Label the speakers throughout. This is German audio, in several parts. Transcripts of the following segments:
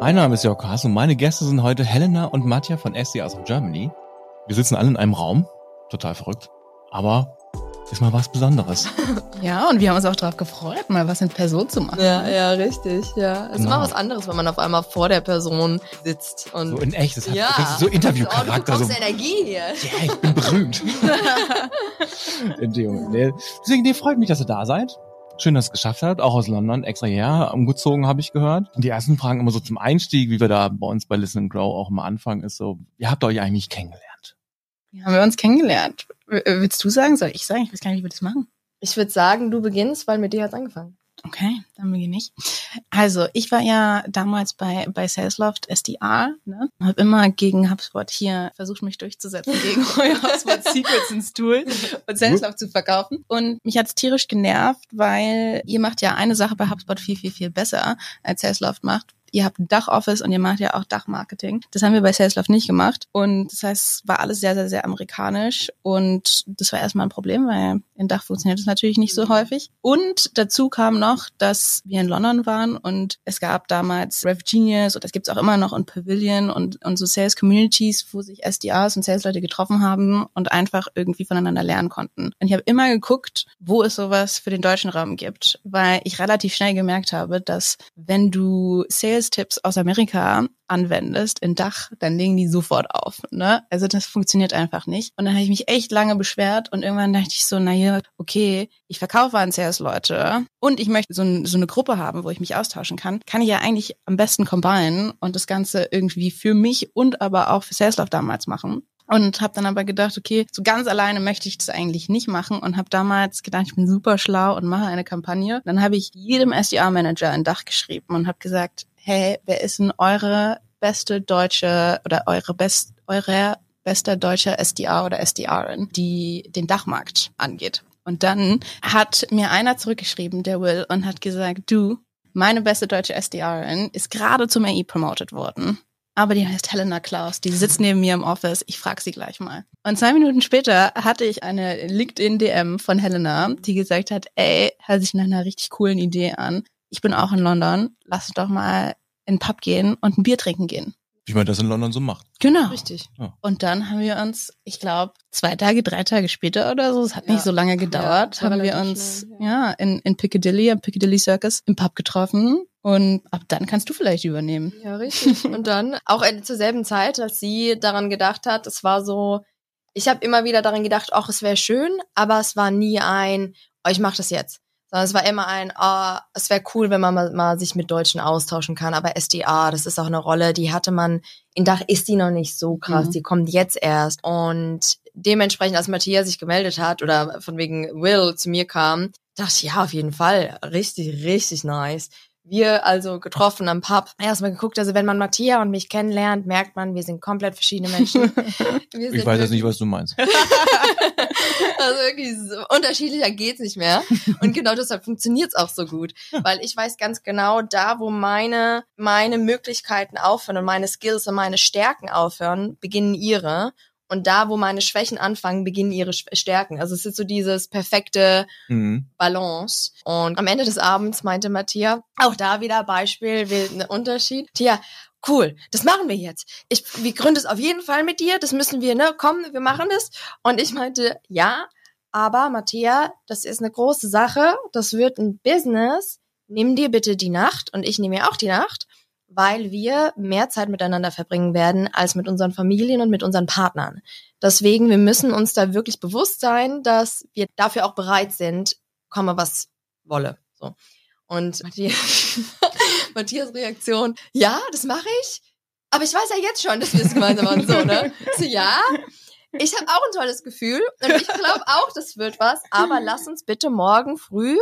Speaker 1: Mein Name ist Jörg Haas und meine Gäste sind heute Helena und Matja von SDA aus Germany. Wir sitzen alle in einem Raum, total verrückt, aber ist mal was Besonderes.
Speaker 2: Ja, und wir haben uns auch darauf gefreut, mal was in Person zu machen.
Speaker 3: Ja, ja, richtig, ja. Es ist
Speaker 1: Genau.
Speaker 3: mal was anderes, wenn man auf einmal vor der Person sitzt und
Speaker 1: So in echt, das hat
Speaker 3: ja.
Speaker 1: richtig so
Speaker 3: Oh, du
Speaker 1: Interviewcharakter. So,
Speaker 3: Energie hier.
Speaker 1: ja, ich bin berühmt. in dem. Deswegen, nee, freut mich, dass ihr da seid. Schön, dass ihr es geschafft habt, auch aus London, extra hierher umgezogen, habe ich gehört. Und die ersten Fragen immer so zum Einstieg, wie wir da bei uns bei Listen and Grow auch immer anfangen, ist so, wie habt ihr euch eigentlich kennengelernt?
Speaker 2: Wie haben wir uns kennengelernt? Willst du sagen? Soll ich sagen? Ich weiß gar nicht, wie wir das machen.
Speaker 3: Ich würde sagen, du beginnst, weil mit dir hat's angefangen.
Speaker 2: Okay, dann beginne ich. Also, ich war ja damals bei, bei Salesloft SDR, ne? Hab immer gegen HubSpot hier versucht, mich durchzusetzen, gegen euer HubSpot Secrets ins Tool und Salesloft zu verkaufen. Und mich hat's tierisch genervt, weil ihr macht ja eine Sache bei HubSpot viel, viel, viel besser, als Salesloft macht. Ihr habt ein Dachoffice und ihr macht ja auch Dachmarketing. Das haben wir bei Salesloft nicht gemacht. Und das heißt, war alles sehr, sehr, sehr amerikanisch. Und das war erstmal ein Problem, weil in Dach funktioniert das natürlich nicht so häufig. Und dazu kam noch, dass wir in London waren und es gab damals Rev Genius und das gibt's auch immer noch und Pavilion und, und so Sales Communities, wo sich SDRs und Sales-Leute getroffen haben und einfach irgendwie voneinander lernen konnten. Und ich habe immer geguckt, wo es sowas für den deutschen Raum gibt, weil ich relativ schnell gemerkt habe, dass wenn du Sales-Tipps aus Amerika anwendest in Dach, dann legen die sofort auf. Ne? Also das funktioniert einfach nicht. Und dann habe ich mich echt lange beschwert und irgendwann dachte ich so, naja, okay, ich verkaufe an Sales-Leute und ich möchte so, so eine Gruppe haben, wo ich mich austauschen kann, kann ich ja eigentlich am besten combinen und das Ganze irgendwie für mich und aber auch für Saleslove damals machen. Und habe dann aber gedacht, okay, so ganz alleine möchte ich das eigentlich nicht machen und habe damals gedacht, ich bin super schlau und mache eine Kampagne. Dann habe ich jedem SDR-Manager ein Dach geschrieben und habe gesagt, hey, wer ist denn eure beste deutsche oder eure best eure bester deutscher SDR oder SDRin, die den Dachmarkt angeht? Und dann hat mir einer zurückgeschrieben, der Will, und hat gesagt, du, meine beste deutsche SDRin ist gerade zum AI promoted worden. Aber die heißt Helena Klaus, die sitzt neben mir im Office. Ich frage sie gleich mal. Und zwei Minuten später hatte ich eine LinkedIn-DM von Helena, die gesagt hat, ey, hört sich nach einer richtig coolen Idee an. Ich bin auch in London. Lass uns doch mal in den Pub gehen und ein Bier trinken gehen.
Speaker 1: Wie man das in London so macht.
Speaker 2: Genau.
Speaker 3: Richtig.
Speaker 2: Und dann haben wir uns, ich glaube, zwei Tage, drei Tage später oder so, es hat
Speaker 3: Ja.
Speaker 2: nicht so lange gedauert,
Speaker 3: Ja,
Speaker 2: haben wir uns
Speaker 3: schnell,
Speaker 2: ja. in, in Piccadilly, am Piccadilly Circus, im Pub getroffen. Und ab dann kannst du vielleicht übernehmen.
Speaker 3: Ja, richtig. Und dann, auch in- zur selben Zeit, als sie daran gedacht hat, es war so, ich habe immer wieder daran gedacht, ach, es wäre schön, aber es war nie ein, oh, ich mache das jetzt. Sondern es war immer ein, ah, es wäre cool, wenn man mal, mal sich mit Deutschen austauschen kann. Aber SDA, das ist auch eine Rolle, die hatte man, in Dach ist die noch nicht so krass,
Speaker 2: Mhm.
Speaker 3: die kommt jetzt erst. Und dementsprechend, als Matthias sich gemeldet hat oder von wegen Will zu mir kam, dachte ich, ja, auf jeden Fall, richtig, richtig nice. Wir also getroffen am Pub, erstmal geguckt, also wenn man Matthias und mich kennenlernt, merkt man, wir sind komplett verschiedene Menschen. Wir
Speaker 1: Ich weiß jetzt nicht, was du meinst.
Speaker 3: also wirklich so unterschiedlicher geht's nicht mehr. Und genau deshalb funktioniert's auch so gut. Weil ich weiß ganz genau, da wo meine, meine Möglichkeiten aufhören und meine Skills und meine Stärken aufhören, beginnen ihre. Und da, wo meine Schwächen anfangen, beginnen ihre Stärken. Also es ist so dieses perfekte
Speaker 1: Mhm.
Speaker 3: Balance. Und am Ende des Abends meinte Matthias, auch da wieder Beispiel, ein Unterschied. Tia, cool, das machen wir jetzt. Ich, wir gründen es auf jeden Fall mit dir, das müssen wir, ne, komm, wir machen das. Und ich meinte, ja, aber Matthias, das ist eine große Sache, das wird ein Business. Nimm dir bitte die Nacht und ich nehme mir auch die Nacht, weil wir mehr Zeit miteinander verbringen werden als mit unseren Familien und mit unseren Partnern. Deswegen, wir müssen uns da wirklich bewusst sein, dass wir dafür auch bereit sind, komme was wolle. So. Und Matthias, Matthias Reaktion, ja, das mache ich, aber ich weiß ja jetzt schon, dass wir es gemeinsam machen. So, ne? So, ja, ich habe auch ein tolles Gefühl und ich glaube auch, das wird was, aber lass uns bitte morgen früh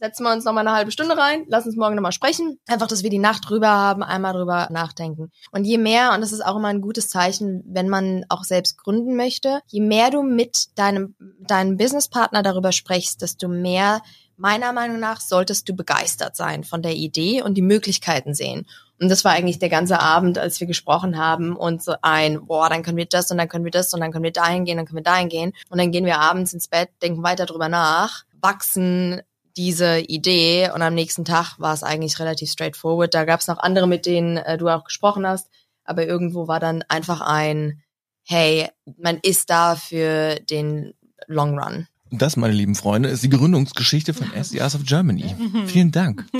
Speaker 3: setzen wir uns noch mal eine halbe Stunde rein, lass uns morgen noch mal sprechen. Einfach, dass wir die Nacht drüber haben, einmal drüber nachdenken. Und je mehr, und das ist auch immer ein gutes Zeichen, wenn man auch selbst gründen möchte, je mehr du mit deinem, deinem Businesspartner darüber sprichst, desto mehr, meiner Meinung nach, solltest du begeistert sein von der Idee und die Möglichkeiten sehen. Und das war eigentlich der ganze Abend, als wir gesprochen haben und so ein, boah, dann können wir das und dann können wir das und dann können wir dahin gehen, dann können wir dahin gehen. Und dann gehen wir abends ins Bett, denken weiter drüber nach, wachsen, diese Idee und am nächsten Tag war es eigentlich relativ straightforward. Da gab es noch andere, mit denen äh, du auch gesprochen hast, aber irgendwo war dann einfach ein, hey, man ist da für den Long Run.
Speaker 1: Das, meine lieben Freunde, ist die Gründungsgeschichte von SDRs of Germany. Vielen Dank.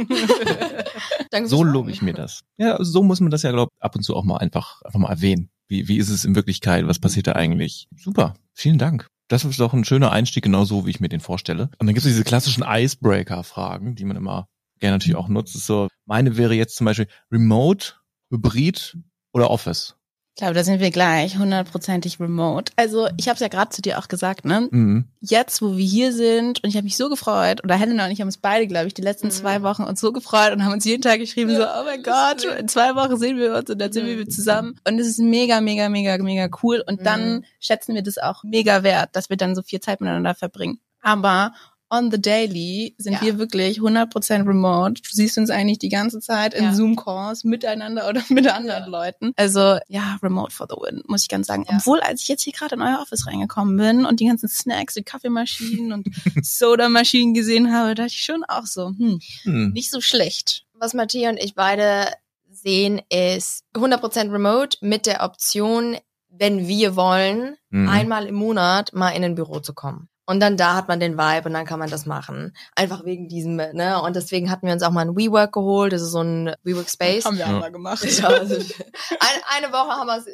Speaker 1: So lobe ich mir das. Ja, so muss man das ja, glaube ab und zu auch mal einfach, einfach mal erwähnen. Wie, wie ist es in Wirklichkeit? Was passiert da eigentlich? Super. Vielen Dank. Das ist doch ein schöner Einstieg, genau so, wie ich mir den vorstelle. Und dann gibt es diese klassischen Icebreaker-Fragen, die man immer gerne natürlich auch nutzt. So, meine wäre jetzt zum Beispiel Remote, Hybrid oder Office.
Speaker 2: Ich glaube, da sind wir gleich, hundertprozentig remote. Also ich habe es ja gerade zu dir auch gesagt, ne?
Speaker 1: Mhm.
Speaker 2: Jetzt, wo wir hier sind, und ich habe mich so gefreut, oder Helena und ich haben uns beide, glaube ich, die letzten
Speaker 3: Mhm.
Speaker 2: zwei Wochen uns so gefreut und haben uns jeden Tag geschrieben, so, oh mein Gott, in zwei Wochen sehen wir uns und dann sind
Speaker 3: Mhm.
Speaker 2: wir wieder zusammen. Und es ist mega, mega, mega, mega cool. Und dann
Speaker 3: Mhm.
Speaker 2: schätzen wir das auch mega wert, dass wir dann so viel Zeit miteinander verbringen. Aber on the daily sind
Speaker 3: Ja.
Speaker 2: wir wirklich 100% remote. Du siehst uns eigentlich die ganze Zeit in
Speaker 3: Ja.
Speaker 2: Zoom-Calls miteinander oder mit anderen Leuten. Also ja, remote for the win, muss ich ganz sagen.
Speaker 3: Ja.
Speaker 2: Obwohl, als ich jetzt hier gerade in euer Office reingekommen bin und die ganzen Snacks, die Kaffeemaschinen und Soda-Maschinen gesehen habe, dachte ich schon auch so, hm,
Speaker 1: Hm.
Speaker 2: nicht so schlecht.
Speaker 3: was Matthias und ich beide sehen, ist 100% remote mit der Option, wenn wir wollen,
Speaker 1: Mhm.
Speaker 3: einmal im Monat mal in ein Büro zu kommen. Und dann da hat man den Vibe und dann kann man das machen. Einfach wegen diesem, ne? Und deswegen hatten wir uns auch mal ein WeWork geholt. Das ist so ein WeWork Space.
Speaker 2: Haben wir
Speaker 1: Ja.
Speaker 2: einmal gemacht.
Speaker 3: Ja, also, eine, eine Woche haben wir es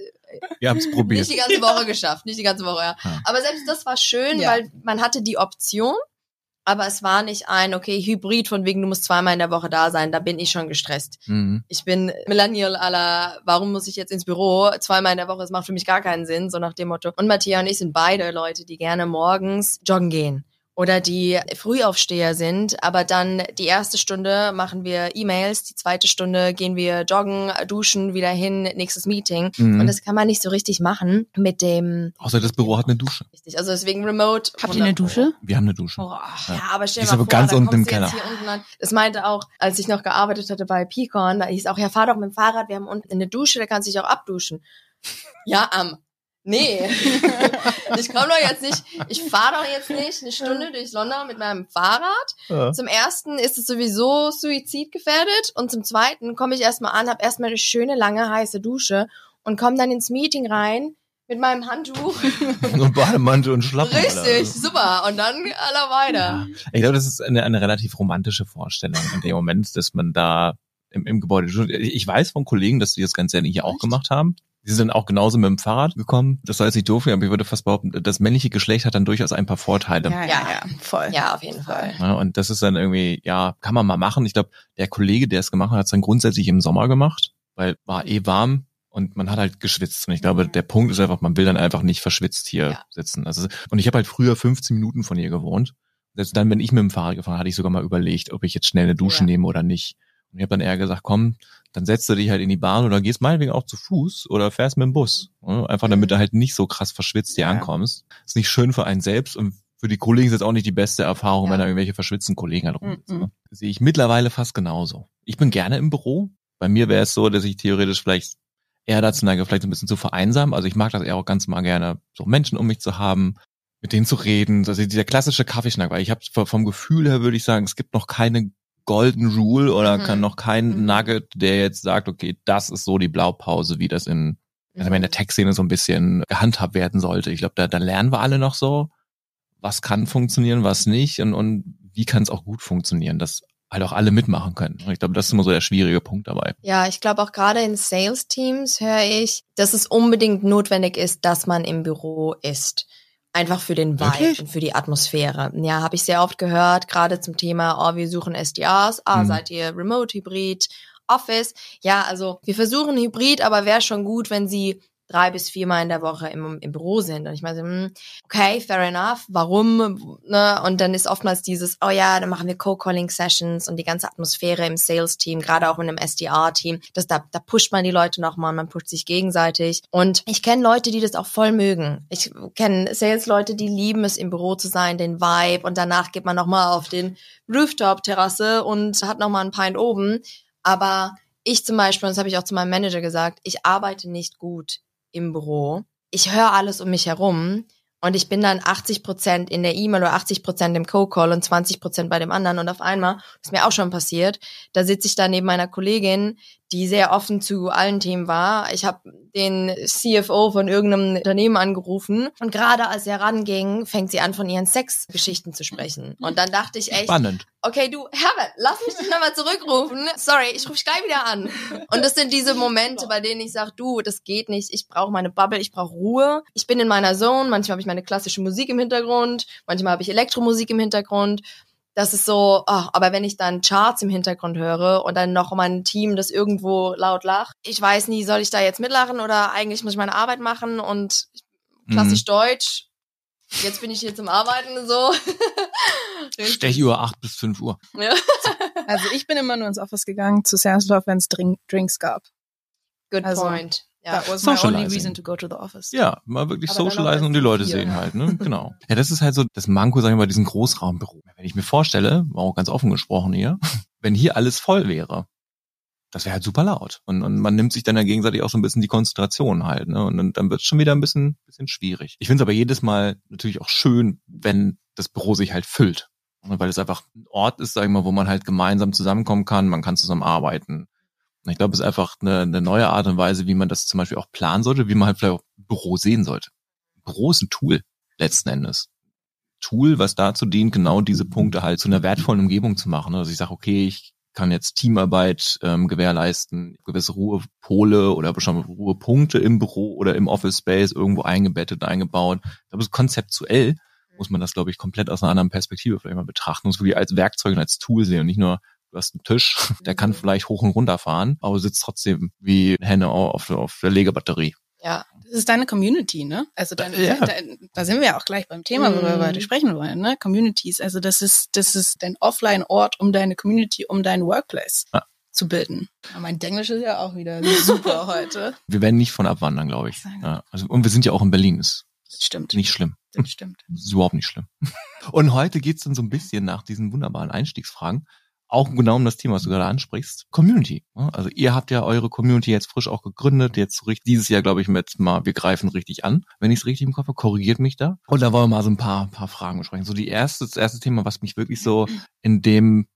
Speaker 1: Wir haben es probiert.
Speaker 3: nicht die ganze Woche geschafft. Nicht die ganze Woche, ja.
Speaker 1: Ja.
Speaker 3: Aber selbst das war schön,
Speaker 2: Ja.
Speaker 3: weil man hatte die Option, aber es war nicht ein, okay, Hybrid von wegen, du musst zweimal in der Woche da sein. Da bin ich schon gestresst.
Speaker 1: Mhm.
Speaker 3: Ich bin Millennial aller, warum muss ich jetzt ins Büro zweimal in der Woche? Das macht für mich gar keinen Sinn, so nach dem Motto. Und Matthias und ich sind beide Leute, die gerne morgens joggen gehen. Oder die Frühaufsteher sind, aber dann die erste Stunde machen wir E-Mails, die zweite Stunde gehen wir joggen, duschen, wieder hin, nächstes Meeting.
Speaker 1: Mhm.
Speaker 3: Und das kann man nicht so richtig machen mit dem,
Speaker 1: Außer das Büro hat eine Dusche.
Speaker 3: richtig, also deswegen remote.
Speaker 2: Habt ihr eine
Speaker 3: 100 Pro.
Speaker 2: Dusche?
Speaker 1: Wir haben eine Dusche.
Speaker 2: Boah.
Speaker 3: Ja, aber stell dir
Speaker 1: ist
Speaker 3: mal
Speaker 1: aber
Speaker 3: vor,
Speaker 1: ganz
Speaker 3: da
Speaker 1: unten im Keller.
Speaker 3: Hier unten an. Das meinte auch, als ich noch gearbeitet hatte bei Picon, da hieß auch, ja, fahr doch mit dem Fahrrad, wir haben unten eine Dusche, da kannst du dich auch abduschen. Ja, am. Nee. ich komme doch jetzt nicht, ich fahre doch jetzt nicht eine Stunde durch London mit meinem Fahrrad.
Speaker 1: Ja.
Speaker 3: Zum ersten ist es sowieso suizidgefährdet und zum zweiten komme ich erstmal an, habe erstmal eine schöne lange heiße Dusche und komme dann ins Meeting rein mit meinem Handtuch.
Speaker 1: Und Bademantel und Schlappen.
Speaker 3: Richtig, super. Und dann aller weiter.
Speaker 1: Ja. Ich glaube, das ist eine, eine relativ romantische Vorstellung in dem Moment, dass man da im, im Gebäude. Ich weiß von Kollegen, dass die das ganz gerne hier auch
Speaker 3: Echt?
Speaker 1: gemacht haben. Die sind auch genauso mit dem Fahrrad gekommen. Das soll jetzt nicht doof aber ich würde fast behaupten, das männliche Geschlecht hat dann durchaus ein paar Vorteile.
Speaker 2: Ja, ja,
Speaker 3: Ja.
Speaker 2: ja, voll.
Speaker 3: Ja, auf jeden Fall.
Speaker 1: Ja, und das ist dann irgendwie, ja, kann man mal machen. Ich glaube, der Kollege, der es gemacht hat, hat es dann grundsätzlich im Sommer gemacht, weil war eh warm und man hat halt geschwitzt. Und ich glaube, der Punkt ist einfach, man will dann einfach nicht verschwitzt hier
Speaker 3: Ja.
Speaker 1: sitzen. Also, und ich habe halt früher 15 Minuten von ihr gewohnt. Selbst dann, wenn ich mit dem Fahrrad gefahren hatte ich sogar mal überlegt, ob ich jetzt schnell eine Dusche
Speaker 3: Ja.
Speaker 1: nehme oder nicht. Und ich habe dann eher gesagt, komm, dann setzt du dich halt in die Bahn oder gehst meinetwegen auch zu Fuß oder fährst mit dem Bus. Ja, Einfach damit du halt nicht so krass verschwitzt hier
Speaker 2: Ja.
Speaker 1: ankommst. Ist nicht schön für einen selbst und für die Kollegen ist jetzt auch nicht die beste Erfahrung,
Speaker 3: Ja.
Speaker 1: wenn da irgendwelche verschwitzten Kollegen halt rumsitzen.
Speaker 2: Mhm.
Speaker 1: ne? Sehe ich mittlerweile fast genauso. Ich bin gerne im Büro. Bei mir wäre es so, dass ich theoretisch vielleicht eher dazu neige, vielleicht ein bisschen zu vereinsamen. Also ich mag das eher auch ganz mal gerne, so Menschen um mich zu haben, mit denen zu reden. Also dieser klassische Kaffeeschnack, weil ich habe vom Gefühl her würde ich sagen, es gibt noch keine Golden Rule oder
Speaker 3: Mhm.
Speaker 1: kann noch kein
Speaker 3: Mhm.
Speaker 1: Nugget, der jetzt sagt, okay, das ist so die Blaupause, wie das in, also
Speaker 3: Mhm.
Speaker 1: in der Tech-Szene so ein bisschen gehandhabt werden sollte. Ich glaube, da, da lernen wir alle noch so, was kann funktionieren, was nicht und, und wie kann es auch gut funktionieren, dass halt auch alle mitmachen können. Und ich glaube, das ist immer so der schwierige Punkt dabei.
Speaker 3: Ja, ich glaube auch gerade in Sales-Teams höre ich, dass es unbedingt notwendig ist, dass man im Büro ist. Einfach für den Vibe
Speaker 1: Wirklich?
Speaker 3: und für die Atmosphäre. Ja, habe ich sehr oft gehört, gerade zum Thema, oh, wir suchen SDRs, ah,
Speaker 1: Mhm.
Speaker 3: seid ihr Remote, Hybrid, Office? Ja, also wir versuchen Hybrid, aber wäre schon gut, wenn sie drei bis viermal in der Woche im, im Büro sind. Und ich meine, hm, okay, fair enough, warum? Ne? Und dann ist oftmals dieses, oh ja, dann machen wir Co-Calling-Sessions und die ganze Atmosphäre im Sales-Team, gerade auch in einem SDR-Team, da, da pusht man die Leute nochmal, man pusht sich gegenseitig. Und ich kenne Leute, die das auch voll mögen. Ich kenne Sales-Leute, die lieben es, im Büro zu sein, den Vibe und danach geht man nochmal auf den Rooftop-Terrasse und hat nochmal einen Pint oben. Aber ich zum Beispiel, und das habe ich auch zu meinem Manager gesagt, ich arbeite nicht gut im Büro. Ich höre alles um mich herum Und ich bin dann 80 Prozent in der E-Mail oder 80 Prozent im Co-Call und 20 Prozent bei dem anderen. Und auf einmal, das ist mir auch schon passiert, da sitze ich da neben meiner Kollegin, die sehr offen zu allen Themen war. Ich habe den CFO von irgendeinem Unternehmen angerufen und gerade als er ranging, fängt sie an, von ihren Sexgeschichten zu sprechen. Und dann dachte ich echt,
Speaker 1: Spannend.
Speaker 3: okay, du, Herbert, lass mich dich nochmal zurückrufen. Sorry, ich rufe dich gleich wieder an. Und das sind diese Momente, bei denen ich sage, du, das geht nicht. Ich brauche meine Bubble, ich brauche Ruhe. Ich bin in meiner Zone. Manchmal habe ich meine klassische Musik im Hintergrund, manchmal habe ich Elektromusik im Hintergrund das ist so, oh, aber wenn ich dann Charts im Hintergrund höre und dann noch mein Team, das irgendwo laut lacht, ich weiß nie, soll ich da jetzt mitlachen oder eigentlich muss ich meine Arbeit machen und klassisch
Speaker 1: Mhm.
Speaker 3: Deutsch. Jetzt bin ich hier zum Arbeiten so.
Speaker 1: Stechuhr 8 bis 5 Uhr.
Speaker 3: ja.
Speaker 2: Also ich bin immer nur ins Office gegangen zu Salesforce, wenn es Drink Drinks gab.
Speaker 3: Good
Speaker 2: Also,
Speaker 3: point. Ja.
Speaker 2: That was my only reason to go to the office.
Speaker 1: Ja, mal wirklich
Speaker 2: Aber auch
Speaker 1: und die Leute
Speaker 2: vier.
Speaker 1: sehen halt, ne? Genau. Ja, das ist halt so das Manko, sagen wir mal, diesen Großraumbüro. Wenn ich mir vorstelle, auch ganz offen gesprochen hier, wenn hier alles voll wäre, das wäre halt super laut. Und, und man nimmt sich dann ja gegenseitig auch so ein bisschen die Konzentration halt, ne? Und dann, dann wird es schon wieder ein bisschen, bisschen schwierig. Ich finde es aber jedes Mal natürlich auch schön, wenn das Büro sich halt füllt. Und Weil es einfach ein Ort ist, sag ich mal, wo man halt gemeinsam zusammenkommen kann, man kann zusammen arbeiten. Ich glaube, es ist einfach eine, eine neue Art und Weise, wie man das zum Beispiel auch planen sollte, wie man halt vielleicht auch Büro sehen sollte. Büro ist ein Tool, letzten Endes. Tool, was dazu dient, genau diese Punkte halt zu einer wertvollen Umgebung zu machen. Also ich sage, okay, ich kann jetzt Teamarbeit ähm, gewährleisten, gewisse Ruhepole oder bestimmte Ruhepunkte im Büro oder im Office Space irgendwo eingebettet, eingebaut. Aber so konzeptuell muss man das, glaube ich, komplett aus einer anderen Perspektive vielleicht mal betrachten und es wirklich als Werkzeug und als Tool sehen und nicht nur, du hast einen Tisch, der kann vielleicht hoch und runter fahren, aber sitzt trotzdem wie Henne auf, auf der Legebatterie.
Speaker 3: ja.
Speaker 2: Das ist deine Community, ne? Also deine,
Speaker 1: Ja.
Speaker 2: da, da sind wir ja auch gleich beim Thema, worüber
Speaker 3: Mhm.
Speaker 2: wir heute sprechen wollen, ne? Communities. Also das ist, das ist dein Offline-Ort um deine Community, um dein Workplace
Speaker 1: Ja.
Speaker 2: zu bilden. Aber mein Englisch ist ja auch wieder super heute.
Speaker 1: Wir werden nicht von abwandern, glaube ich. Ja, also, und wir sind ja auch in Berlin, ist
Speaker 2: Das stimmt.
Speaker 1: nicht schlimm.
Speaker 2: Das stimmt.
Speaker 1: Das ist überhaupt nicht schlimm. Und heute geht's dann so ein bisschen nach diesen wunderbaren Einstiegsfragen auch genau um das Thema, was du gerade ansprichst, Community. ne? Also ihr habt ja eure Community jetzt frisch auch gegründet, jetzt dieses Jahr glaube ich mit mal, wir greifen richtig an. Wenn ich es richtig im Kopf habe, korrigiert mich da. Und da wollen wir mal so ein paar, paar Fragen besprechen. So die erste, das erste Thema, was mich wirklich so in dem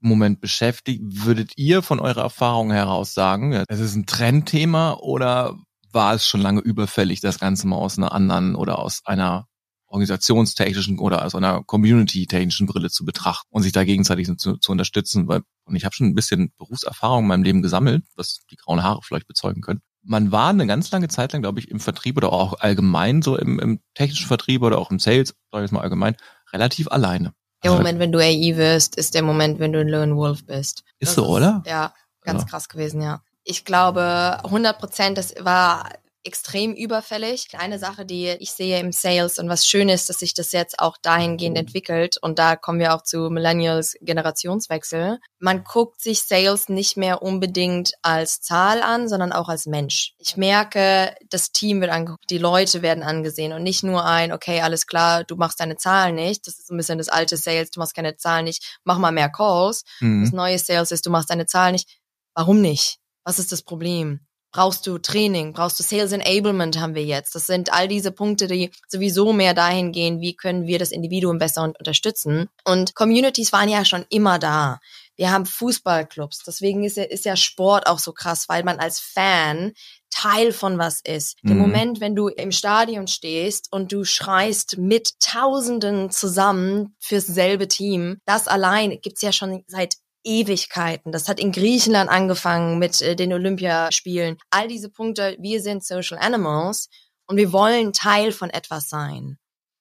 Speaker 1: Moment beschäftigt, würdet ihr von eurer Erfahrung heraus sagen, es ist ein Trendthema oder war es schon lange überfällig, das Ganze mal aus einer anderen oder aus einer organisationstechnischen oder aus einer community-technischen Brille zu betrachten und sich da gegenseitig zu, zu unterstützen, weil und ich habe schon ein bisschen Berufserfahrung in meinem Leben gesammelt, was die grauen Haare vielleicht bezeugen können. Man war eine ganz lange Zeit lang, glaube ich, im Vertrieb oder auch allgemein so im, im technischen Vertrieb oder auch im Sales, sage ich jetzt mal allgemein, relativ alleine.
Speaker 3: Der
Speaker 1: Also,
Speaker 3: Moment, wenn du AI wirst, ist der Moment, wenn du ein Lone Wolf bist.
Speaker 1: Ist
Speaker 3: Das
Speaker 1: so, oder?
Speaker 3: Ja, ganz
Speaker 1: Ja.
Speaker 3: krass gewesen, ja. Ich glaube, 100 Prozent, das war extrem überfällig. Eine Sache, die ich sehe im Sales und was schön ist, dass sich das jetzt auch dahingehend entwickelt und da kommen wir auch zu Millennials Generationswechsel. Man guckt sich Sales nicht mehr unbedingt als Zahl an, sondern auch als Mensch. Ich merke, das Team wird angeguckt, die Leute werden angesehen und nicht nur ein, okay, alles klar, du machst deine Zahlen nicht. Das ist so ein bisschen das alte Sales, du machst keine Zahlen nicht, mach mal mehr Calls.
Speaker 1: Mhm.
Speaker 3: Das neue Sales ist, du machst deine Zahlen nicht. Warum nicht? Was ist das Problem? Brauchst du Training? Brauchst du Sales Enablement haben wir jetzt? Das sind all diese Punkte, die sowieso mehr dahin gehen, wie können wir das Individuum besser un- unterstützen. Und Communities waren ja schon immer da. Wir haben Fußballclubs. Deswegen ist ja, ist ja Sport auch so krass, weil man als Fan Teil von was ist. Der
Speaker 1: Mhm.
Speaker 3: Moment, wenn du im Stadion stehst und du schreist mit Tausenden zusammen fürs selbe Team, das allein gibt's ja schon seit Ewigkeiten. Das hat in Griechenland angefangen mit äh, den Olympiaspielen. All diese Punkte, wir sind Social Animals und wir wollen Teil von etwas sein.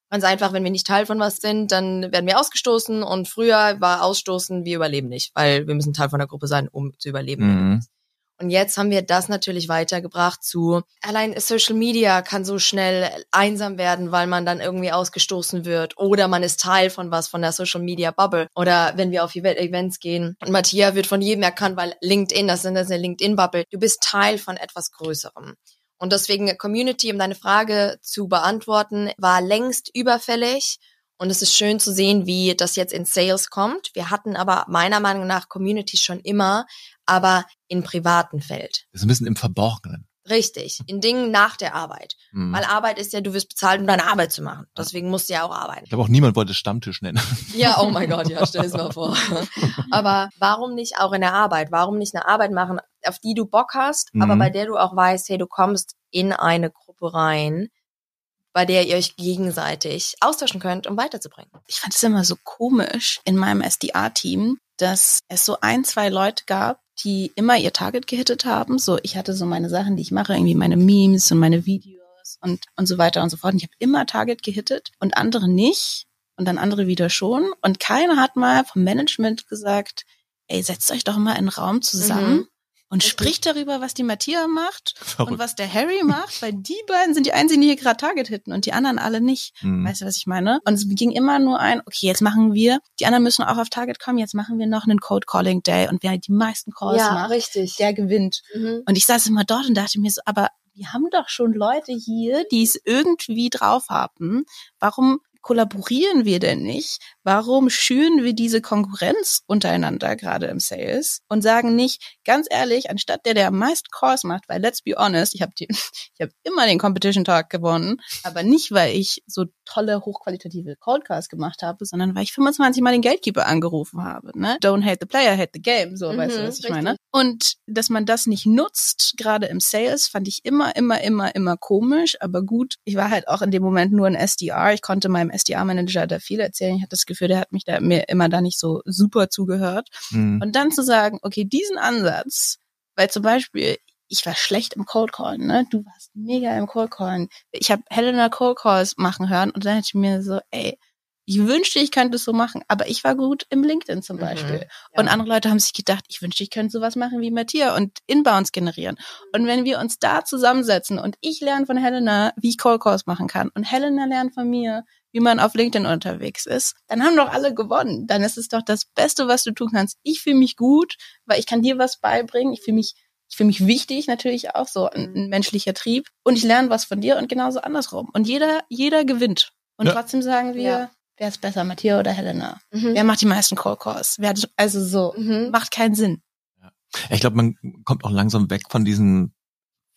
Speaker 3: Ganz einfach, wenn wir nicht Teil von was sind, dann werden wir ausgestoßen und früher war Ausstoßen, wir überleben nicht, weil wir müssen Teil von der Gruppe sein, um zu überleben.
Speaker 1: Mhm.
Speaker 3: Und jetzt haben wir das natürlich weitergebracht zu, allein Social Media kann so schnell einsam werden, weil man dann irgendwie ausgestoßen wird oder man ist Teil von was, von der Social Media Bubble. Oder wenn wir auf Event- Events gehen und Matthias wird von jedem erkannt, weil LinkedIn, das ist eine LinkedIn Bubble. Du bist Teil von etwas Größerem. Und deswegen Community, um deine Frage zu beantworten, war längst überfällig. Und es ist schön zu sehen, wie das jetzt in Sales kommt. Wir hatten aber meiner Meinung nach Communities schon immer, aber im privaten Feld.
Speaker 1: Das ist ein bisschen im Verborgenen.
Speaker 3: Richtig, in Dingen nach der Arbeit.
Speaker 1: Hm.
Speaker 3: Weil Arbeit ist ja, du wirst bezahlt, um deine Arbeit zu machen. Deswegen musst du ja auch arbeiten.
Speaker 1: Ich glaube auch niemand wollte Stammtisch nennen.
Speaker 3: Ja, oh mein Gott, ja, stell es mal vor. Aber warum nicht auch in der Arbeit? Warum nicht eine Arbeit machen, auf die du Bock hast, aber
Speaker 1: Mhm.
Speaker 3: bei der du auch weißt, hey, du kommst in eine Gruppe rein, bei der ihr euch gegenseitig austauschen könnt, um weiterzubringen.
Speaker 2: ich fand es immer so komisch in meinem SDA-Team, dass es so ein, zwei Leute gab, die immer ihr Target gehittet haben. So, ich hatte so meine Sachen, die ich mache, irgendwie meine Memes und meine Videos und, und so weiter und so fort. Und ich habe immer Target gehittet und andere nicht und dann andere wieder schon. Und keiner hat mal vom Management gesagt, ey, setzt euch doch mal in einen Raum zusammen
Speaker 3: Mhm.
Speaker 2: Und
Speaker 3: Richtig.
Speaker 2: spricht darüber, was die Mattia macht und
Speaker 1: Verrückt.
Speaker 2: was der Harry macht, weil die beiden sind die einzigen, die hier gerade Target hitten und die anderen alle nicht.
Speaker 1: Hm.
Speaker 2: Weißt du, was ich meine? Und es ging immer nur ein, okay, jetzt machen wir, die anderen müssen auch auf Target kommen, jetzt machen wir noch einen Code Calling Day und wer die meisten Calls macht,
Speaker 3: richtig.
Speaker 2: der gewinnt.
Speaker 3: Mhm.
Speaker 2: Und ich saß immer dort und dachte mir so, aber wir haben doch schon Leute hier, die es irgendwie drauf haben. Warum kollaborieren wir denn nicht? Warum schüren wir diese Konkurrenz untereinander gerade im Sales und sagen nicht, ganz ehrlich, anstatt der, der am meisten Calls macht, weil let's be honest, ich habe hab immer den Competition Talk gewonnen, aber nicht, weil ich so tolle, hochqualitative Coldcasts gemacht habe, sondern weil ich 25 Mal den Gatekeeper angerufen habe. Ne? Don't hate the player, hate the game, so,
Speaker 3: Mhm,
Speaker 2: weißt du, was ich
Speaker 3: richtig.
Speaker 2: meine? Und dass man das nicht nutzt, gerade im Sales, fand ich immer, immer, immer, immer komisch. Aber gut, ich war halt auch in dem Moment nur ein SDR. Ich konnte meinem SDR-Manager da viel erzählen. Ich hatte das Gefühl, der hat mich da mir immer da nicht so super zugehört.
Speaker 1: Hm.
Speaker 2: Und dann zu sagen, okay, diesen Ansatz, weil zum Beispiel, ich war schlecht im Cold Callen, ne? Du warst mega im Cold Callen. Ich habe Helena Cold Calls machen hören und dann hätte ich mir so, ey, ich wünschte, ich könnte es so machen, aber ich war gut im LinkedIn zum
Speaker 3: Mhm.
Speaker 2: Beispiel.
Speaker 3: Ja.
Speaker 2: Und andere Leute haben sich gedacht, ich wünschte, ich könnte sowas machen wie Matthias und Inbounds generieren. Und wenn wir uns da zusammensetzen und ich lerne von Helena, wie ich Cold Calls machen kann und Helena lernt von mir, wie man auf LinkedIn unterwegs ist, dann haben doch alle gewonnen. Dann ist es doch das Beste, was du tun kannst. Ich fühle mich gut, weil ich kann dir was beibringen. Ich fühle mich, ich fühle mich wichtig, natürlich auch so ein, ein menschlicher Trieb. Und ich lerne was von dir und genauso andersrum. Und jeder, jeder gewinnt. Und
Speaker 1: Ja.
Speaker 2: trotzdem sagen wir,
Speaker 3: Ja.
Speaker 2: wer ist besser, Matthias oder Helena?
Speaker 3: Mhm.
Speaker 2: Wer macht die meisten Cold Calls? Wer hat, also so,
Speaker 3: Mhm.
Speaker 2: macht keinen Sinn.
Speaker 1: Ja, Ich glaube, man kommt auch langsam weg von diesen,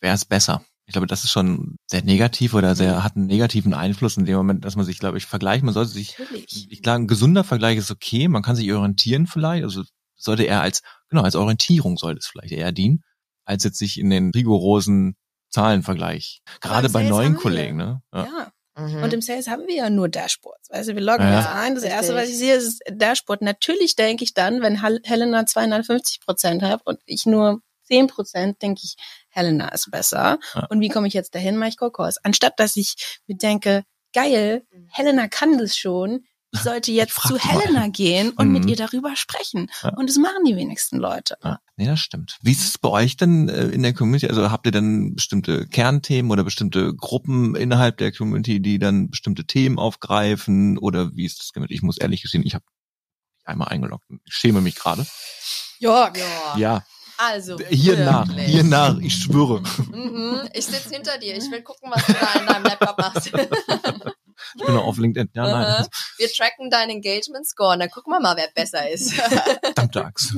Speaker 1: wer ist besser? Ich glaube, das ist schon sehr negativ oder sehr, hat einen negativen Einfluss in dem Moment, dass man sich, glaube ich, vergleicht. Man sollte sich,
Speaker 2: Natürlich.
Speaker 1: ich glaube, ein gesunder Vergleich ist okay. Man kann sich orientieren vielleicht. Also sollte er als, genau, als Orientierung sollte es vielleicht eher dienen, als jetzt sich in den rigorosen Zahlenvergleich. Gerade bei neuen
Speaker 2: wir.
Speaker 1: Kollegen, ne? Ja.
Speaker 2: Ja.
Speaker 3: Mhm.
Speaker 2: Und im Sales haben wir ja nur Dashboards. Also wir loggen
Speaker 1: Ja.
Speaker 2: jetzt ein. Das erste,
Speaker 3: Richtig.
Speaker 2: was ich sehe, ist das Dashboard. Natürlich denke ich dann, wenn Hel- Helena 250 Prozent hat und ich nur 10 Prozent, denke ich, Helena ist besser.
Speaker 1: Ja.
Speaker 2: Und wie komme ich jetzt dahin? Mache ich Kokos. Anstatt, dass ich mir denke, geil, Helena kann das schon. Ich sollte jetzt
Speaker 1: frag
Speaker 2: zu
Speaker 1: die mal.
Speaker 2: Helena gehen und mit
Speaker 1: Mhm.
Speaker 2: ihr darüber sprechen.
Speaker 1: Ja.
Speaker 2: Und das machen die wenigsten Leute.
Speaker 1: Ja, nee, das stimmt. Wie ist es bei euch denn äh, in der Community? Also habt ihr dann bestimmte Kernthemen oder bestimmte Gruppen innerhalb der Community, die dann bestimmte Themen aufgreifen? Oder wie ist das gemeint? Ich muss ehrlich gestehen, ich habe einmal eingeloggt und ich schäme mich gerade.
Speaker 2: Jörg.
Speaker 3: Ja.
Speaker 1: Ja,
Speaker 3: Also.
Speaker 1: hier nach, hier nach, ich schwöre.
Speaker 3: Mhm. Ich sitze hinter dir. Ich will gucken, was du da in deinem Laptop machst.
Speaker 1: Ich bin noch auf LinkedIn. Ja, nein.
Speaker 3: Wir tracken deinen Engagement Score und dann gucken wir mal, wer besser ist.
Speaker 1: verdammte Axt.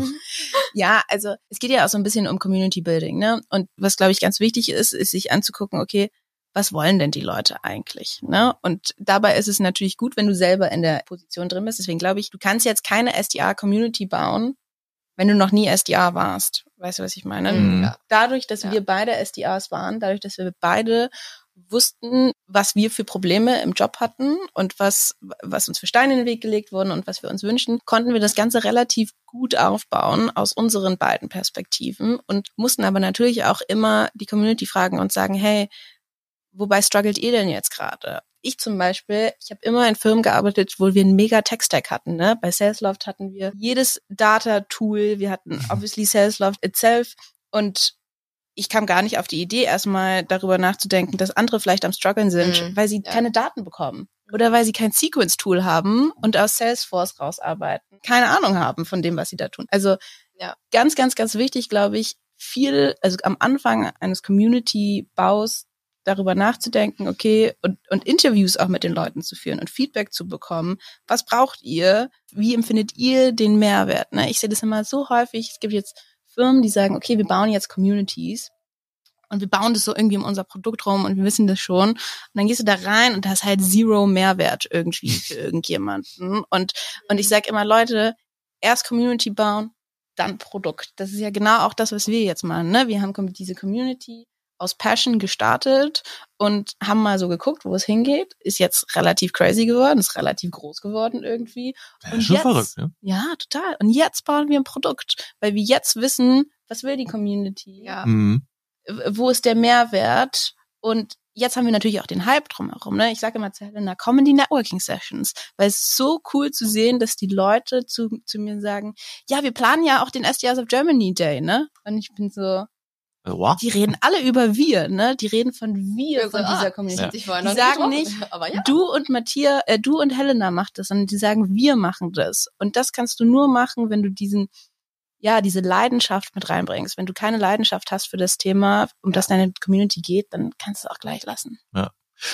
Speaker 2: Ja, also es geht ja auch so ein bisschen um Community Building, ne? Und was glaube ich ganz wichtig ist, ist sich anzugucken, okay, was wollen denn die Leute eigentlich, ne? Und dabei ist es natürlich gut, wenn du selber in der Position drin bist. Deswegen glaube ich, du kannst jetzt keine SDR Community bauen, wenn du noch nie SDR warst. Weißt du, was ich meine?
Speaker 1: Mhm.
Speaker 2: Dadurch, dass
Speaker 3: Ja.
Speaker 2: wir beide SDRs waren, dadurch, dass wir beide wussten, was wir für Probleme im Job hatten und was, was uns für Steine in den Weg gelegt wurden und was wir uns wünschen, konnten wir das Ganze relativ gut aufbauen aus unseren beiden Perspektiven und mussten aber natürlich auch immer die Community fragen und sagen, hey, wobei struggelt ihr denn jetzt gerade? Ich zum Beispiel, ich habe immer in Firmen gearbeitet, wo wir einen mega Tech-Stack hatten. Ne? Bei Salesloft hatten wir jedes Data-Tool, wir hatten obviously Salesloft itself und ich kam gar nicht auf die Idee, erstmal darüber nachzudenken, dass andere vielleicht am struggeln sind,
Speaker 3: Mhm,
Speaker 2: weil sie
Speaker 3: ja.
Speaker 2: keine Daten bekommen. Oder weil sie kein Sequence-Tool haben und aus Salesforce rausarbeiten. Keine Ahnung haben von dem, was sie da tun. Also
Speaker 3: Ja.
Speaker 2: ganz, ganz, ganz wichtig, glaube ich, viel, also am Anfang eines Community-Baus darüber nachzudenken, okay, und, und Interviews auch mit den Leuten zu führen und Feedback zu bekommen. Was braucht ihr? Wie empfindet ihr den Mehrwert? Ne? Ich sehe das immer so häufig. Es gibt jetzt Firmen, die sagen, okay, wir bauen jetzt Communities. und wir bauen das so irgendwie um unser Produkt rum und wir wissen das schon. Und dann gehst du da rein und da ist halt zero Mehrwert irgendwie für irgendjemanden. Und, und ich sag immer, Leute, erst Community bauen, dann Produkt. Das ist ja genau auch das, was wir jetzt machen. Ne? Wir haben diese Community aus Passion gestartet und haben mal so geguckt, wo es hingeht. Ist jetzt relativ crazy geworden, ist relativ groß geworden irgendwie.
Speaker 1: Ja,
Speaker 2: und
Speaker 1: schon
Speaker 2: jetzt,
Speaker 1: verrückt, ne?
Speaker 2: Ja, total. Und jetzt bauen wir ein Produkt, weil wir jetzt wissen, was will die Community?
Speaker 3: Ja.
Speaker 1: Mhm.
Speaker 2: wo ist der Mehrwert? Und jetzt haben wir natürlich auch den Hype drumherum. Ne? Ich sage immer zu Helena, kommen die Networking Sessions, weil es ist so cool zu sehen, dass die Leute zu, zu mir sagen, ja, wir planen ja auch den SDRs of Germany Day, ne? Und ich bin so,
Speaker 1: Äh, Wow.
Speaker 2: die reden alle über wir, ne? Die reden von wir,
Speaker 3: Also,
Speaker 2: von
Speaker 3: ah,
Speaker 2: dieser Community.
Speaker 3: hat sich vorher
Speaker 2: Die sagen nicht,
Speaker 3: aber ja.
Speaker 2: Du und Matthias, äh, du und Helena macht das, sondern die sagen, wir machen das. Und das kannst du nur machen, wenn du diesen, ja, diese Leidenschaft mit reinbringst. Wenn du keine Leidenschaft hast für das Thema, um das deine Community geht, dann kannst du es auch gleich lassen.
Speaker 1: Ja,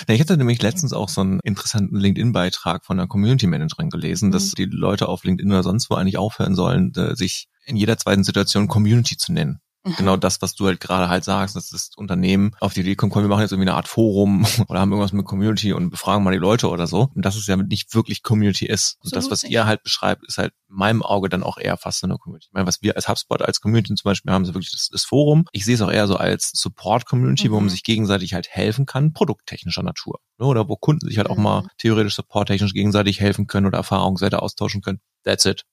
Speaker 1: ich hatte nämlich letztens auch so einen interessanten LinkedIn-Beitrag von einer Community Managerin gelesen, dass
Speaker 2: Mhm.
Speaker 1: die Leute auf LinkedIn oder sonst wo eigentlich aufhören sollen, äh, sich in jeder zweiten Situation Community zu nennen.
Speaker 2: Mhm.
Speaker 1: Genau das, was du halt gerade halt sagst, dass das Unternehmen auf die Idee kommt, komm, wir machen jetzt irgendwie eine Art Forum oder haben irgendwas mit Community und befragen mal die Leute oder so. Und dass es ja nicht wirklich Community ist. Und das,
Speaker 2: Absolut
Speaker 1: was
Speaker 2: nicht.
Speaker 1: ihr halt beschreibt, ist halt in meinem Auge dann auch eher fast eine Community. Ich meine, was wir als HubSpot als Community zum Beispiel haben, ist wirklich das, das Forum. Ich sehe es auch eher so als Support-Community, wo
Speaker 2: Mhm.
Speaker 1: man sich gegenseitig halt helfen kann, produkttechnischer Natur. Ne? Oder wo Kunden sich halt auch
Speaker 3: Mhm.
Speaker 1: mal theoretisch supporttechnisch gegenseitig helfen können oder Erfahrungswerte austauschen können. That's it.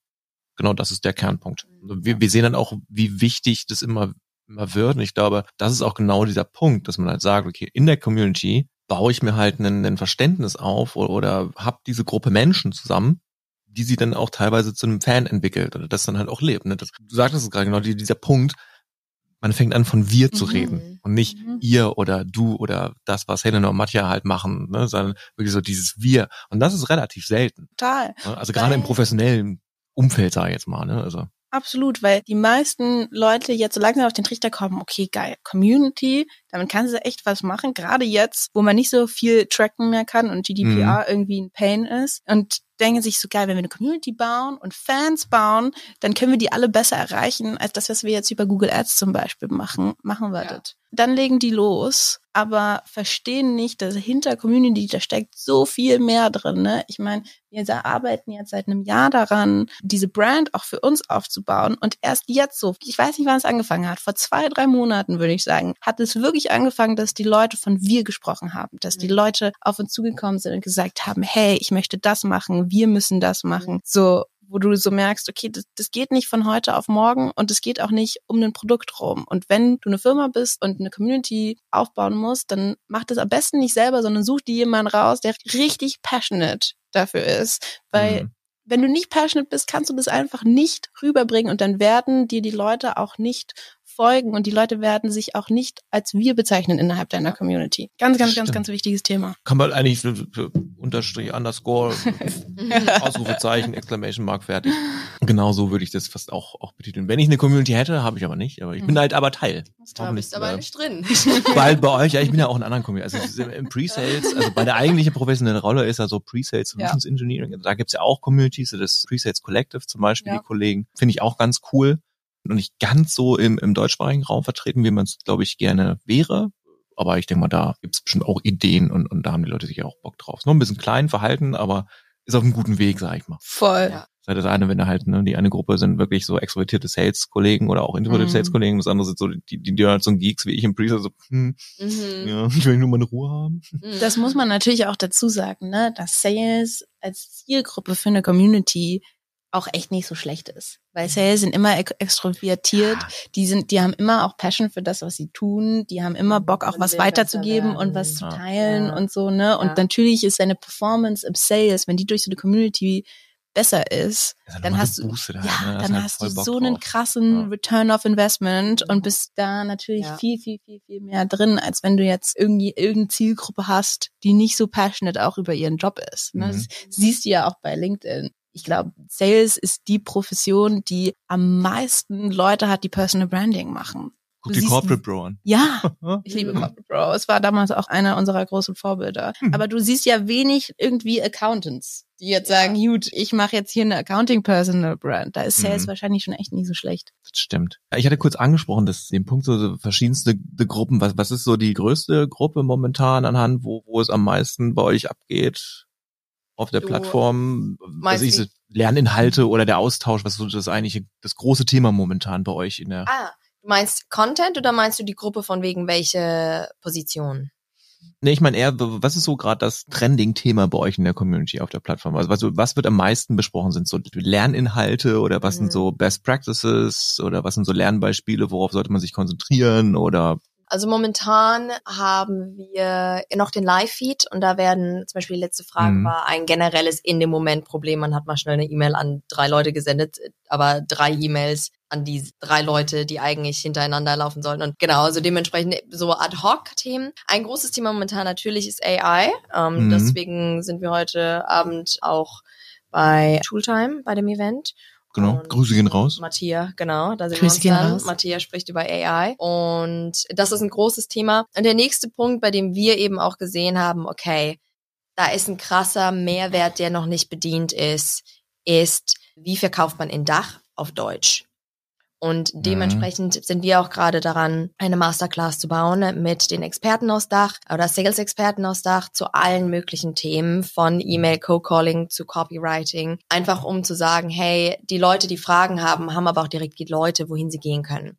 Speaker 1: Genau, das ist der Kernpunkt. Also Wir, wir sehen dann auch, wie wichtig das immer, immer wird. Und ich glaube, das ist auch genau dieser Punkt, dass man halt sagt, okay, in der Community baue ich mir halt ein, ein Verständnis auf oder, oder habe diese Gruppe Menschen zusammen, die sie dann auch teilweise zu einem Fan entwickelt oder das dann halt auch lebt. Ne? Das, du sagtest es gerade genau, die, dieser Punkt, man fängt an von wir zu
Speaker 2: Mhm.
Speaker 1: reden und nicht
Speaker 2: Mhm.
Speaker 1: ihr oder du oder das, was Helena und Matja halt machen, ne? sondern wirklich so dieses wir. Und das ist relativ selten.
Speaker 2: Total.
Speaker 1: Also gerade im professionellen Umfeld, sage ich jetzt mal. Ne? Also
Speaker 2: Absolut, weil die meisten Leute jetzt so langsam auf den Trichter kommen, okay, geil, Community, damit kannst du echt was machen, gerade jetzt, wo man nicht so viel tracken mehr kann und GDPR irgendwie ein Pain ist und denken sich so geil, wenn wir eine Community bauen und Fans bauen, dann können wir die alle besser erreichen, als das, was wir jetzt über Google Ads zum Beispiel machen, machen wir
Speaker 3: Ja.
Speaker 2: das. Dann legen die los, aber verstehen nicht, dass hinter Community, da steckt so viel mehr drin. Ne? Ich meine, wir arbeiten jetzt seit einem Jahr daran, diese Brand auch für uns aufzubauen. Und erst jetzt so, ich weiß nicht, wann es angefangen hat, vor zwei, drei Monaten würde ich sagen, hat es wirklich angefangen, dass die Leute von wir gesprochen haben, dass die
Speaker 3: Mhm.
Speaker 2: Leute auf uns zugekommen sind und gesagt haben, hey, ich möchte das machen, wir müssen das machen. So, wo du so merkst, okay, das, das geht nicht von heute auf morgen und es geht auch nicht um ein Produkt rum. Und wenn du eine Firma bist und eine Community aufbauen musst, dann mach das am besten nicht selber, sondern such dir jemanden raus, der richtig passionate dafür ist. Weil
Speaker 1: Mhm.
Speaker 2: wenn du nicht passionate bist, kannst du das einfach nicht rüberbringen und dann werden dir die Leute auch nicht folgen und die Leute werden sich auch nicht als wir bezeichnen innerhalb deiner Community. Ganz, ganz, ganz,
Speaker 1: Stimmt.
Speaker 2: ganz wichtiges Thema.
Speaker 1: kann man eigentlich für, für Unterstrich, Underscore. Ausrufezeichen, Exclamation Mark fertig. Genau so würde ich das fast auch, auch betiteln. Wenn ich eine Community hätte, habe ich aber nicht. Aber ich bin
Speaker 2: Mhm.
Speaker 1: halt aber Teil.
Speaker 3: Da bist aber
Speaker 1: äh,
Speaker 3: nicht drin.
Speaker 1: Weil bei euch, ja, ich bin ja auch in anderen Community. Also im Pre-Sales, also bei der eigentlichen professionellen Rolle ist ja so Pre-Sales Solutions Engineering. Da gibt's ja auch Communities, so das Pre-Sales Collective zum Beispiel,
Speaker 2: Ja.
Speaker 1: die Kollegen. Finde ich auch ganz cool. Und nicht ganz so im, im deutschsprachigen Raum vertreten, wie man es, glaube ich, gerne wäre. Aber ich denke mal, da gibt's bestimmt auch Ideen und, und da haben die Leute sicher auch Bock drauf. Ist noch ein bisschen klein verhalten, aber ist auf einem guten Weg, sag ich mal.
Speaker 2: Voll.
Speaker 3: Ja.
Speaker 1: Sei das eine, wenn er halt, ne, die eine Gruppe sind wirklich so extrovertierte Sales-Kollegen oder auch introvertierte
Speaker 2: Mhm.
Speaker 1: Sales-Kollegen, das andere sind so die, die, die halt so Geeks wie ich im Pre-Sales, so, hm,
Speaker 3: Mhm.
Speaker 1: ja, ich will nur meine Ruhe haben.
Speaker 3: Mhm.
Speaker 2: Das muss man natürlich auch dazu sagen, ne, dass Sales als Zielgruppe für eine Community auch echt nicht so schlecht ist. Weil Sales sind immer ex- extrovertiert, die sind, die haben immer auch Passion für das, was sie tun, die haben immer Bock, auch
Speaker 3: Und
Speaker 2: was weiterzugeben und was zu teilen
Speaker 3: Ja.
Speaker 2: und so, ne?
Speaker 3: Ja.
Speaker 2: Und natürlich ist seine Performance im Sales, wenn die durch so eine Community besser ist,
Speaker 1: ist
Speaker 2: dann hast du,
Speaker 1: halt,
Speaker 2: ja,
Speaker 1: ne?
Speaker 2: Dann
Speaker 1: halt
Speaker 2: hast du
Speaker 1: Bock
Speaker 2: so einen
Speaker 1: drauf.
Speaker 2: krassen
Speaker 1: Ja.
Speaker 2: Return of Investment
Speaker 3: Mhm.
Speaker 2: und bist da natürlich
Speaker 3: Ja.
Speaker 2: viel, viel, viel, viel mehr drin, als wenn du jetzt irgendwie irgendeine Zielgruppe hast, die nicht so passionate auch über ihren Job ist. Ne?
Speaker 1: Mhm.
Speaker 2: Das siehst du ja auch bei LinkedIn. Ich glaube, Sales ist die Profession, die am meisten Leute hat, die Personal Branding machen.
Speaker 1: Guck die Corporate Bro an.
Speaker 2: Ja, ich liebe. Corporate Bro. Es war damals auch einer unserer großen Vorbilder.
Speaker 1: Mhm.
Speaker 2: Aber du siehst ja wenig irgendwie Accountants, die jetzt sagen, gut, ich mache jetzt hier eine Accounting Personal Brand. Da ist Sales
Speaker 1: Mhm.
Speaker 2: wahrscheinlich schon echt nicht so schlecht.
Speaker 1: Das stimmt. Ich hatte kurz angesprochen, dass den Punkt so, verschiedenste Gruppen. Was, was ist so die größte Gruppe momentan anhand, wo, wo es am meisten bei euch abgeht? Auf der
Speaker 3: Du
Speaker 1: Plattform, was ich, Lerninhalte oder der Austausch, was ist so das eigentliche, das große Thema momentan bei euch in der,
Speaker 3: Ah, du meinst Content oder meinst du die Gruppe von wegen welche Position?
Speaker 1: Nee, ich meine eher, was ist so gerade das Trending-Thema bei euch in der Community auf der Plattform? Also was, was wird am meisten besprochen? Sind so Lerninhalte oder was
Speaker 3: Mhm.
Speaker 1: sind so Best Practices oder was sind so Lernbeispiele? Worauf sollte man sich konzentrieren? Oder
Speaker 3: Also momentan haben wir noch den Live-Feed und da werden zum Beispiel die letzte Frage
Speaker 1: Mhm.
Speaker 3: war ein generelles in dem Moment Problem. Man hat mal schnell eine E-Mail an drei Leute gesendet, aber drei E-Mails an die drei Leute, die eigentlich hintereinander laufen sollten. Und genau, also dementsprechend so Ad-Hoc-Themen. Ein großes Thema momentan natürlich ist AI. Ähm,
Speaker 1: Mhm.
Speaker 3: Deswegen sind wir heute Abend auch bei Tooltime, bei dem Event.
Speaker 1: Genau,
Speaker 3: Und
Speaker 1: Grüße gehen raus.
Speaker 3: Matthias, genau, da sind
Speaker 2: Grüße
Speaker 3: wir
Speaker 2: gehen
Speaker 3: uns dann.
Speaker 2: raus.
Speaker 3: Matthias spricht über AI und das ist ein großes Thema. Und der nächste Punkt, bei dem wir eben auch gesehen haben, okay, da ist ein krasser Mehrwert, der noch nicht bedient ist, ist, wie verkauft man in Dach auf Deutsch? Und
Speaker 1: Mhm.
Speaker 3: dementsprechend sind wir auch gerade daran, eine Masterclass zu bauen mit den Experten aus Dach oder Sales-Experten aus Dach zu allen möglichen Themen von E-Mail, Co-Calling zu Copywriting. Einfach um zu sagen, hey, die Leute, die Fragen haben, haben aber auch direkt die Leute, wohin sie gehen können.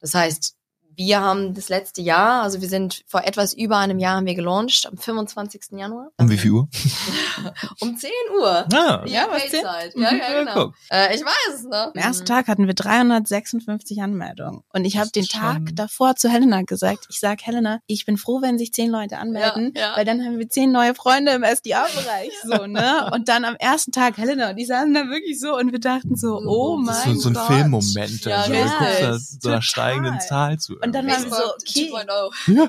Speaker 3: Das heißt, wir haben das letzte Jahr, also wir sind vor etwas über einem Jahr haben wir gelauncht, am 25. Januar.
Speaker 1: Um wie viel Uhr?
Speaker 3: Um 10 Uhr.
Speaker 1: Ah,
Speaker 2: Ja, was zehn?
Speaker 3: Payzeit. Ja, ja, genau. Äh, ich weiß es, ne?
Speaker 2: Am ersten Tag hatten wir 356 Anmeldungen. Und ich habe den
Speaker 1: ist
Speaker 2: Tag
Speaker 1: schon-
Speaker 2: davor zu Helena gesagt, ich sag Helena, ich bin froh, wenn sich zehn Leute anmelden,
Speaker 3: Ja, ja.
Speaker 2: weil dann haben wir zehn neue Freunde im SDA-Bereich. So, ne? Und dann am ersten Tag, Helena und die saßen da wirklich so und wir dachten so, oh mein
Speaker 1: Das ist so, so ein
Speaker 2: Gott.
Speaker 1: Filmmoment.
Speaker 3: Ja,
Speaker 1: also,
Speaker 3: ja.
Speaker 1: du guckst da
Speaker 2: Yes,
Speaker 1: so einer steigenden Zahl zu.
Speaker 2: Und dann waren wir so, okay.
Speaker 3: 2.0.
Speaker 1: Ja.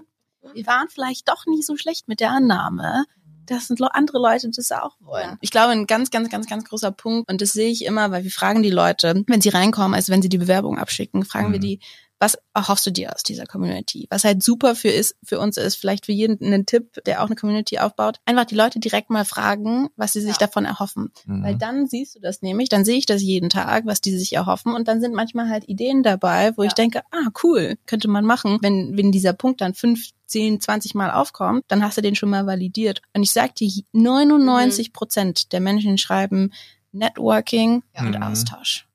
Speaker 2: wir waren vielleicht doch nicht so schlecht mit der Annahme, dass andere Leute das auch wollen.
Speaker 3: Ja.
Speaker 2: Ich glaube, ein ganz, ganz, ganz, ganz großer Punkt, und das sehe ich immer, weil wir fragen die Leute, wenn sie reinkommen, also wenn sie die Bewerbung abschicken, fragen wir
Speaker 1: Mhm.
Speaker 2: die, was erhoffst du dir aus dieser Community? Was halt super für ist, für uns ist, vielleicht für jeden einen Tipp, der auch eine Community aufbaut, einfach die Leute direkt mal fragen, was sie sich
Speaker 3: Ja.
Speaker 2: davon erhoffen.
Speaker 1: Mhm.
Speaker 2: Weil dann siehst du das nämlich, dann sehe ich das jeden Tag, was die sich erhoffen und dann sind manchmal halt Ideen dabei, wo
Speaker 3: Ja.
Speaker 2: ich denke, ah, cool, könnte man machen. Wenn, wenn dieser Punkt dann fünf, zehn, 20 Mal aufkommt, dann hast du den schon mal validiert. Und ich sag dir, 99 Prozent der Menschen schreiben Networking
Speaker 3: Ja.
Speaker 2: und
Speaker 1: Mhm.
Speaker 2: Austausch.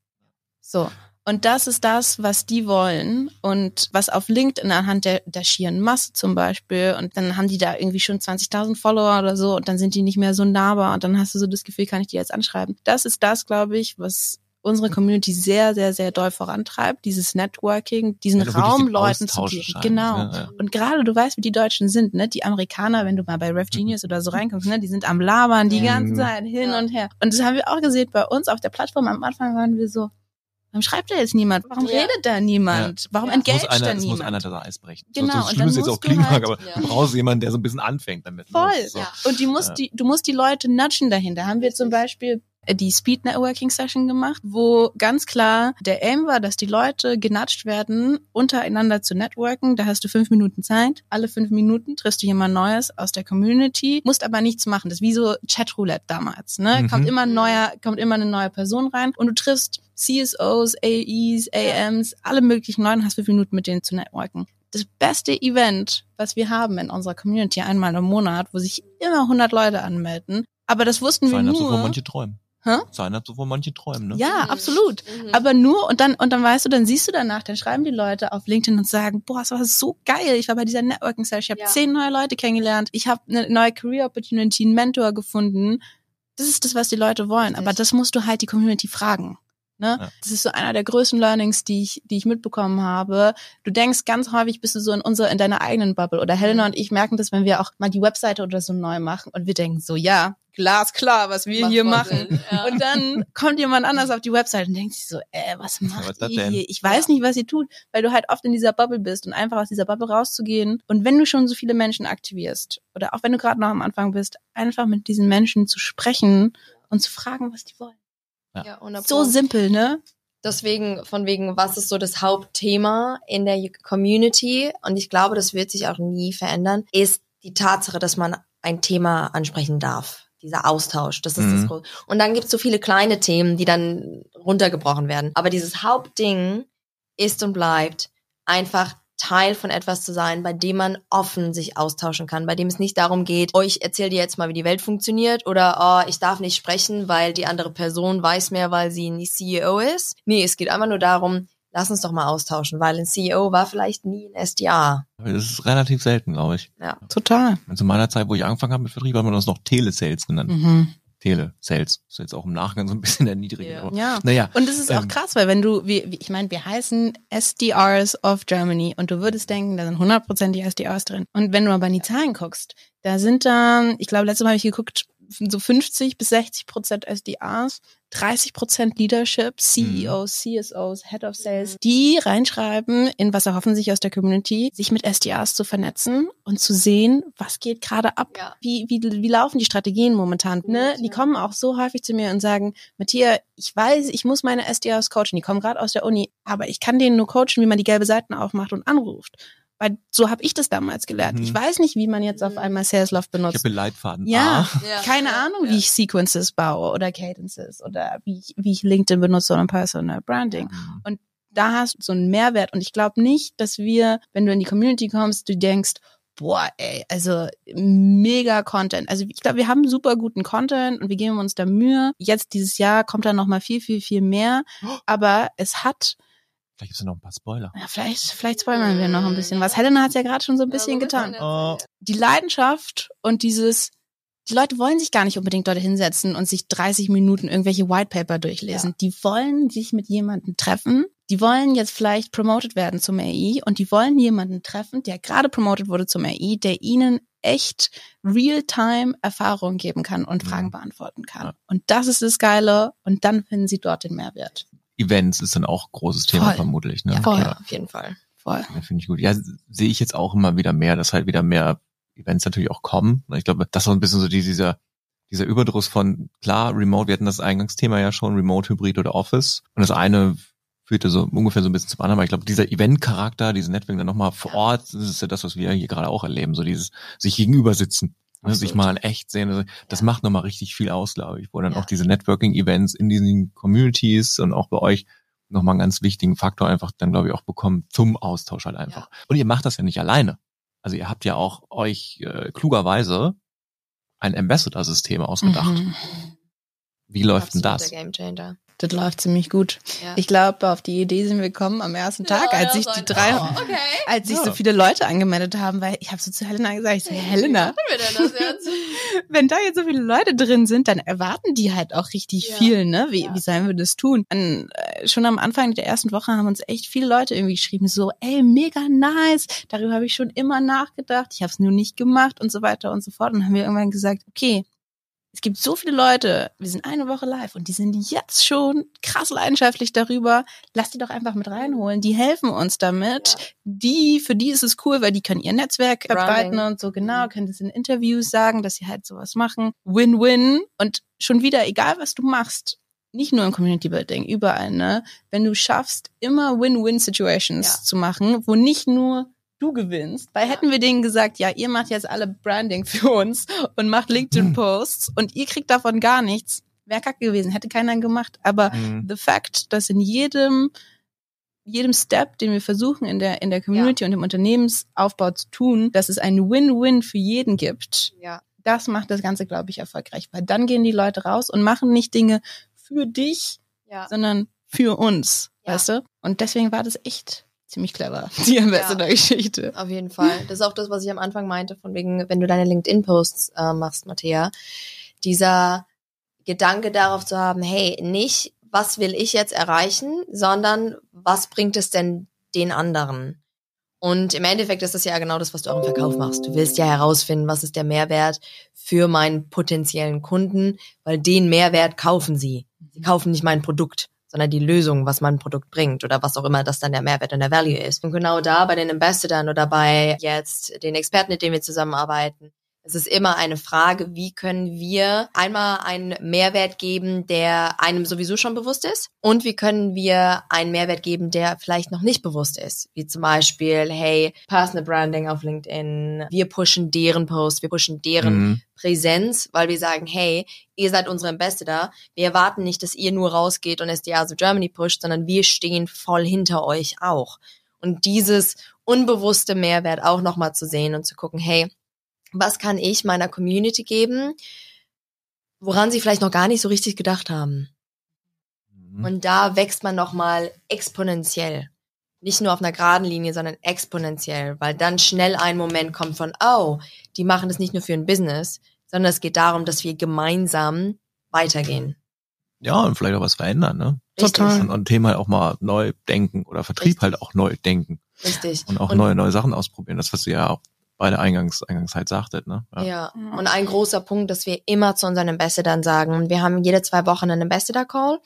Speaker 2: So. Und das ist das, was die wollen und was auf LinkedIn anhand der, der schieren Masse zum Beispiel und dann haben die da irgendwie schon 20.000 Follower oder so und dann sind die nicht mehr so nahbar und dann hast du so das Gefühl, kann ich die jetzt anschreiben. Das ist das, glaube ich, was unsere Community sehr, sehr, sehr doll vorantreibt, dieses Networking, diesen
Speaker 1: Also
Speaker 2: Raum Leuten zu geben. Genau.
Speaker 1: ja, ja.
Speaker 2: Und gerade du weißt, wie die Deutschen sind, ne? Die Amerikaner, wenn du mal bei Rev Genius oder so reinkommst, ne? Die sind am Labern die
Speaker 3: Mhm.
Speaker 2: ganze Zeit hin
Speaker 3: Ja.
Speaker 2: und her. Und das haben wir auch gesehen bei uns auf der Plattform. Am Anfang waren wir so, warum schreibt da jetzt niemand? Warum
Speaker 3: Ja.
Speaker 2: redet da niemand? Warum
Speaker 3: Ja.
Speaker 1: Muss
Speaker 2: engaged
Speaker 1: einer,
Speaker 2: da
Speaker 1: es muss
Speaker 2: niemand?
Speaker 1: einer das Eis brechen.
Speaker 2: Genau,
Speaker 1: So,
Speaker 2: und
Speaker 1: so schlimm es jetzt auch mag,
Speaker 2: halt-
Speaker 1: aber
Speaker 3: Ja.
Speaker 1: du brauchst jemanden, der so ein bisschen anfängt damit.
Speaker 2: Voll.
Speaker 1: Ist So.
Speaker 3: Ja.
Speaker 2: Und die musst
Speaker 1: Ja.
Speaker 2: die, du musst die Leute nudgen dahinter. Haben wir zum Beispiel die Speed Networking Session gemacht, wo ganz klar der Aim war, dass die Leute genudged werden, untereinander zu networken. Da hast du fünf Minuten Zeit. Alle fünf Minuten triffst du jemand Neues aus der Community, musst aber nichts machen. Das ist wie so Chatroulette damals. Ne?
Speaker 1: Mhm.
Speaker 2: Kommt immer ein neuer, kommt immer eine neue Person rein und du triffst CSOs, AEs, AMs, alle möglichen Leute und hast fünf Minuten mit denen zu networken das beste Event, was wir haben in unserer Community einmal im Monat, wo sich immer 100 Leute anmelden. Aber das wussten wir
Speaker 1: Sein hat so
Speaker 2: nur.
Speaker 1: vor manche träumen.
Speaker 2: Hä?
Speaker 1: Sein hat so vor manche träumen, ne?
Speaker 2: ja,
Speaker 3: Mhm.
Speaker 2: absolut.
Speaker 3: Mhm.
Speaker 2: Aber nur und dann und dann weißt du, dann siehst du danach, dann schreiben die Leute auf LinkedIn und sagen, boah, es war so geil. Ich war bei dieser Networking Session, ich habe
Speaker 3: Ja.
Speaker 2: zehn neue Leute kennengelernt, ich habe eine neue Career Opportunity, einen Mentor gefunden. Das ist das, was die Leute wollen.
Speaker 3: Richtig.
Speaker 2: Aber das musst du halt die Community fragen. Ne?
Speaker 1: Ja.
Speaker 2: Das ist so einer der größten Learnings, die ich, die ich mitbekommen habe. Du denkst ganz häufig, bist du so in unserer, in deiner eigenen Bubble. Oder Helena
Speaker 3: Mhm.
Speaker 2: und ich merken das, wenn wir auch mal die Webseite oder so neu machen und wir denken so, ja, glasklar, was wir
Speaker 3: Macht
Speaker 2: hier machen.
Speaker 3: Sinn, ja.
Speaker 2: Und dann kommt jemand anders auf die Website und denkt sich so, äh, was macht
Speaker 1: was
Speaker 2: ihr
Speaker 1: denn?
Speaker 2: hier? Ich weiß nicht, was ihr tut, weil du halt oft in dieser Bubble bist und einfach aus dieser Bubble rauszugehen. Und wenn du schon so viele Menschen aktivierst oder auch wenn du gerade noch am Anfang bist, einfach mit diesen Menschen zu sprechen und zu fragen, was die wollen.
Speaker 3: Ja, 100
Speaker 2: So simpel, ne?
Speaker 3: Deswegen, von wegen, was ist so das Hauptthema in der Community? Und ich glaube, das wird sich auch nie verändern, ist die Tatsache, dass man ein Thema ansprechen darf. Dieser Austausch, das ist
Speaker 1: Mhm.
Speaker 3: das Große. Und dann gibt's so viele kleine Themen, die dann runtergebrochen werden. Aber dieses Hauptding ist und bleibt einfach Teil von etwas zu sein, bei dem man offen sich austauschen kann, bei dem es nicht darum geht, oh, ich erzähle dir jetzt mal, wie die Welt funktioniert oder oh, ich darf nicht sprechen, weil die andere Person weiß mehr, weil sie ein CEO ist. Nee, es geht einfach nur darum, lass uns doch mal austauschen, weil ein CEO war vielleicht nie ein SDA.
Speaker 1: Das ist relativ selten, glaube ich.
Speaker 2: Total.
Speaker 1: Zu meiner Zeit, wo ich angefangen habe mit Vertrieb, hat man das noch Telesales genannt.
Speaker 2: Mhm.
Speaker 1: Telesales. Ist jetzt auch im Nachgang so ein bisschen der niedrige.
Speaker 3: Ja.
Speaker 1: aber-
Speaker 2: Ja.
Speaker 1: Naja.
Speaker 2: Und es ist auch
Speaker 1: Ähm,
Speaker 2: krass, weil wenn du, wie, wie, ich meine, wir heißen SDRs of Germany und du würdest denken, da sind 100% die SDRs drin. Und wenn du aber in die Zahlen guckst, da sind dann, ich glaube, letztes Mal habe ich geguckt, so 50 bis 60 Prozent SDRs, 30 Prozent Leadership, CEOs, CSOs, Head of Sales, die reinschreiben, in was erhoffen sich aus der Community, sich mit SDRs zu vernetzen und zu sehen, was geht gerade ab,
Speaker 3: Ja.
Speaker 2: wie, wie, wie laufen die Strategien momentan. Ne? Die kommen auch so häufig zu mir und sagen, Matthias, ich weiß, ich muss meine SDRs coachen, die kommen gerade aus der Uni, aber ich kann denen nur coachen, wie man die gelbe Seiten aufmacht und anruft. Weil so habe ich das damals gelernt.
Speaker 1: Mhm.
Speaker 2: Ich weiß nicht, wie man jetzt auf
Speaker 3: Mhm.
Speaker 2: einmal Salesloft
Speaker 1: Ich
Speaker 2: benutzt.
Speaker 1: habe Leitfaden.
Speaker 2: Ja.
Speaker 1: Ah.
Speaker 3: Ja.
Speaker 2: Keine Ahnung,
Speaker 3: Ja.
Speaker 2: wie ich Sequences baue oder Cadences oder wie ich, wie ich LinkedIn benutze oder Personal Branding. Da hast du so einen Mehrwert und ich glaube nicht, dass wir, wenn du in die Community kommst, du denkst, boah, ey, also mega Content. Also ich glaube, wir haben super guten Content und wir geben uns da Mühe. Jetzt dieses Jahr kommt da noch mal viel, viel, viel mehr. Aber es hat,
Speaker 1: Vielleicht gibt's ja noch ein paar Spoiler.
Speaker 2: ja, vielleicht, vielleicht spoilern wir noch ein bisschen was. Helena hat ja gerade schon so ein bisschen getan
Speaker 1: Oh.
Speaker 2: die Leidenschaft und dieses, die Leute wollen sich gar nicht unbedingt dort hinsetzen und sich 30 Minuten irgendwelche White Paper durchlesen. Die wollen sich mit jemandem treffen. Die wollen jetzt vielleicht promoted werden zum AI und die wollen jemanden treffen, der gerade promoted wurde zum AI, der ihnen echt real-time Erfahrung geben kann und Fragen
Speaker 1: Mhm.
Speaker 2: beantworten kann.
Speaker 1: Ja.
Speaker 2: Und das ist das Geile und dann finden sie dort den Mehrwert.
Speaker 1: Events ist dann auch ein großes Thema
Speaker 2: Voll.
Speaker 1: vermutlich. Ne?
Speaker 2: Ja, voll.
Speaker 3: Ja, auf jeden Fall.
Speaker 2: Voll.
Speaker 1: Ja, finde ich gut. Ja, sehe ich jetzt auch immer wieder mehr, dass halt wieder mehr Events natürlich auch kommen. Ich glaube, das ist so ein bisschen so die, dieser, dieser Überdruss von, klar, Remote, wir hatten das Eingangsthema ja schon, Remote, Hybrid oder Office. Und das eine führte so ungefähr so ein bisschen zum anderen, aber ich glaube, dieser Event-Charakter, diese Networking dann nochmal vor Ort, das ist ja das, was wir hier gerade auch erleben, so dieses sich gegenüber sitzen. Ne, sich mal echt sehen, also das
Speaker 3: Ja.
Speaker 1: macht nochmal richtig viel aus, glaube ich, wo dann
Speaker 3: Ja.
Speaker 1: auch diese Networking-Events in diesen Communities und auch bei euch nochmal einen ganz wichtigen Faktor einfach dann, glaube ich, auch bekommen zum Austausch halt einfach. Und ihr macht das ja nicht alleine. Also ihr habt ja auch euch äh, klugerweise ein Ambassador-System ausgedacht.
Speaker 2: Mhm.
Speaker 1: Wie läuft denn
Speaker 3: Absoluter
Speaker 1: das?
Speaker 3: Gamechanger.
Speaker 2: Das läuft ziemlich gut.
Speaker 3: Ja.
Speaker 2: Ich glaube, auf die Idee sind wir gekommen am ersten Tag, als sich die drei,
Speaker 3: Oh, okay.
Speaker 2: als sich
Speaker 1: Ja.
Speaker 2: so viele Leute angemeldet haben, weil ich habe so zu Helena gesagt, ich so, hey, Helena,
Speaker 3: Wie machen wir denn das jetzt?
Speaker 2: wenn da jetzt so viele Leute drin sind, dann erwarten die halt auch richtig
Speaker 3: Ja.
Speaker 2: viel, ne? Wie,
Speaker 3: Ja.
Speaker 2: wie sollen wir das tun? Und, äh, schon am Anfang der ersten Woche haben uns echt viele Leute irgendwie geschrieben, so, ey, mega nice, darüber habe ich schon immer nachgedacht, ich habe es nur nicht gemacht und so weiter und so fort. Und dann haben wir irgendwann gesagt, okay, es gibt so viele Leute, wir sind eine Woche live und die sind jetzt schon krass leidenschaftlich darüber. Lass die doch einfach mit reinholen. Die helfen uns damit.
Speaker 3: Ja.
Speaker 2: Die, für die ist es cool, weil die können ihr Netzwerk verbreiten und so genau,
Speaker 3: Mhm.
Speaker 2: können das in Interviews sagen, dass sie halt sowas machen. Win-win. Und schon wieder, egal was du machst, nicht nur im Community Building, überall, ne? Wenn du schaffst, immer Win-Win-Situations
Speaker 3: Ja.
Speaker 2: zu machen, wo nicht nur du gewinnst. Weil
Speaker 3: Ja.
Speaker 2: hätten wir denen gesagt, ja, ihr macht jetzt alle Branding für uns und macht LinkedIn-Posts und ihr kriegt davon gar nichts, wäre kacke gewesen, hätte keiner gemacht. Aber
Speaker 1: Mhm.
Speaker 2: the fact, dass in jedem jedem Step, den wir versuchen in der in der Community und im Unternehmensaufbau zu tun, dass es ein Win-Win für jeden gibt,
Speaker 3: Ja.
Speaker 2: das macht das Ganze, glaube ich, erfolgreich. Weil dann gehen die Leute raus und machen nicht Dinge für dich,
Speaker 3: Ja.
Speaker 2: sondern für uns,
Speaker 3: Ja.
Speaker 2: weißt du? Und deswegen war das echt ziemlich clever, die Ambassador-Geschichte.
Speaker 3: Auf jeden Fall. Das ist auch das, was ich am Anfang meinte, von wegen, wenn du deine LinkedIn-Posts äh, machst, Matthäa, dieser Gedanke darauf zu haben, hey, nicht, was will ich jetzt erreichen, sondern was bringt es denn den anderen? Und im Endeffekt ist das ja genau das, was du auch im Verkauf machst. Du willst ja herausfinden, was ist der Mehrwert für meinen potenziellen Kunden, weil den Mehrwert kaufen sie. Sie kaufen nicht mein Produkt, sondern die Lösung, was mein Produkt bringt oder was auch immer das dann der Mehrwert und der Value ist. Und genau da bei den Ambassadern oder bei jetzt den Experten, mit denen wir zusammenarbeiten, Es ist immer eine Frage, wie können wir einmal einen Mehrwert geben, der einem sowieso schon bewusst ist und wie können wir einen Mehrwert geben, der vielleicht noch nicht bewusst ist. Wie zum Beispiel, hey, Personal Branding auf LinkedIn, wir pushen deren Post, wir pushen deren
Speaker 1: Mhm.
Speaker 3: Präsenz, weil wir sagen, hey, ihr seid unsere Ambassador. Wir erwarten nicht, dass ihr nur rausgeht und SDA so Germany pusht, sondern wir stehen voll hinter euch auch. Und dieses unbewusste Mehrwert auch nochmal zu sehen und zu gucken, hey, was kann ich meiner Community geben, woran sie vielleicht noch gar nicht so richtig gedacht haben.
Speaker 1: Mhm.
Speaker 3: Und da wächst man nochmal exponentiell. Nicht nur auf einer geraden Linie, sondern exponentiell, weil dann schnell ein Moment kommt von, oh, die machen das nicht nur für ein Business, sondern es geht darum, dass wir gemeinsam weitergehen.
Speaker 1: Ja, und vielleicht auch was verändern, ne?
Speaker 3: Richtig,
Speaker 2: Total.
Speaker 1: Und, und Thema halt auch mal neu denken oder Vertrieb
Speaker 3: Richtig.
Speaker 1: halt auch neu denken
Speaker 3: richtig.
Speaker 1: und auch
Speaker 3: Und-
Speaker 1: neue, neue Sachen ausprobieren. Das, was ihr ja auch beide eingangs, eingangs halt sagtet, ne?
Speaker 3: Ja.
Speaker 2: Ja.
Speaker 3: Und ein großer Punkt, dass wir immer zu unseren Ambassadern sagen, wir haben jede zwei Wochen einen Ambassador Call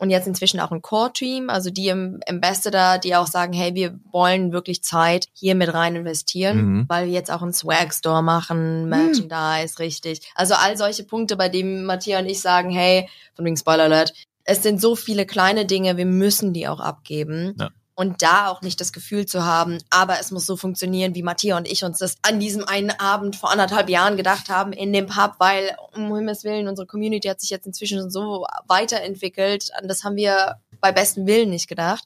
Speaker 3: und jetzt inzwischen auch ein Core Team, also die im Ambassador, die auch sagen, hey, wir wollen wirklich Zeit hier mit rein investieren,
Speaker 1: Mhm.
Speaker 3: weil wir jetzt auch einen Swag Store machen, Merchandise, richtig. Also all solche Punkte, bei denen Matthias und ich sagen, hey, von wegen Spoiler Alert, es sind so viele kleine Dinge, wir müssen die auch abgeben.
Speaker 1: Ja.
Speaker 3: Und da auch nicht das Gefühl zu haben, aber es muss so funktionieren, wie Matthias und ich uns das an diesem einen Abend vor anderthalb Jahren gedacht haben in dem Pub, weil um Himmels Willen, unsere Community hat sich jetzt inzwischen so weiterentwickelt. Das haben wir bei bestem Willen nicht gedacht.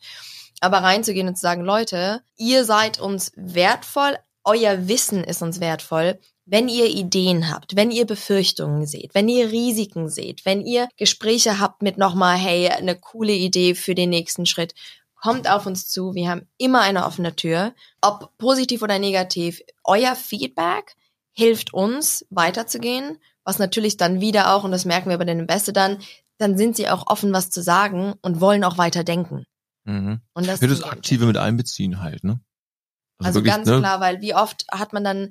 Speaker 3: Aber reinzugehen und zu sagen, Leute, ihr seid uns wertvoll, euer Wissen ist uns wertvoll. Wenn ihr Ideen habt, wenn ihr Befürchtungen seht, wenn ihr Risiken seht, wenn ihr Gespräche habt mit nochmal, hey, eine coole Idee für den nächsten Schritt, kommt auf uns zu. Wir haben immer eine offene Tür. Ob positiv oder negativ, euer Feedback hilft uns weiterzugehen, was natürlich dann wieder auch, und das merken wir bei den Ambassadern, dann sind sie auch offen, was zu sagen und wollen auch weiter denken.
Speaker 1: Mhm.
Speaker 3: Und das
Speaker 1: Ja, das Aktive mit einbeziehen halt, ne?
Speaker 3: also
Speaker 1: wirklich,
Speaker 3: ganz
Speaker 1: ne?
Speaker 3: klar, weil wie oft hat man dann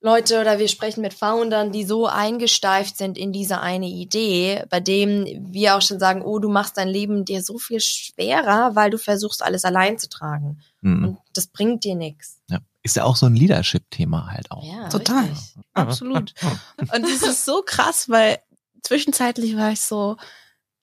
Speaker 3: Leute oder wir sprechen mit Foundern, die so eingesteift sind in diese eine Idee, bei dem wir auch schon sagen, oh, du machst dein Leben dir so viel schwerer, weil du versuchst, alles allein zu tragen.
Speaker 1: Mhm.
Speaker 3: Und das bringt dir nichts.
Speaker 1: Ja. Ist ja auch so ein Leadership-Thema halt auch.
Speaker 3: Ja,
Speaker 2: Total.
Speaker 3: richtig.
Speaker 2: Absolut. Und das ist so krass, weil zwischenzeitlich war ich so,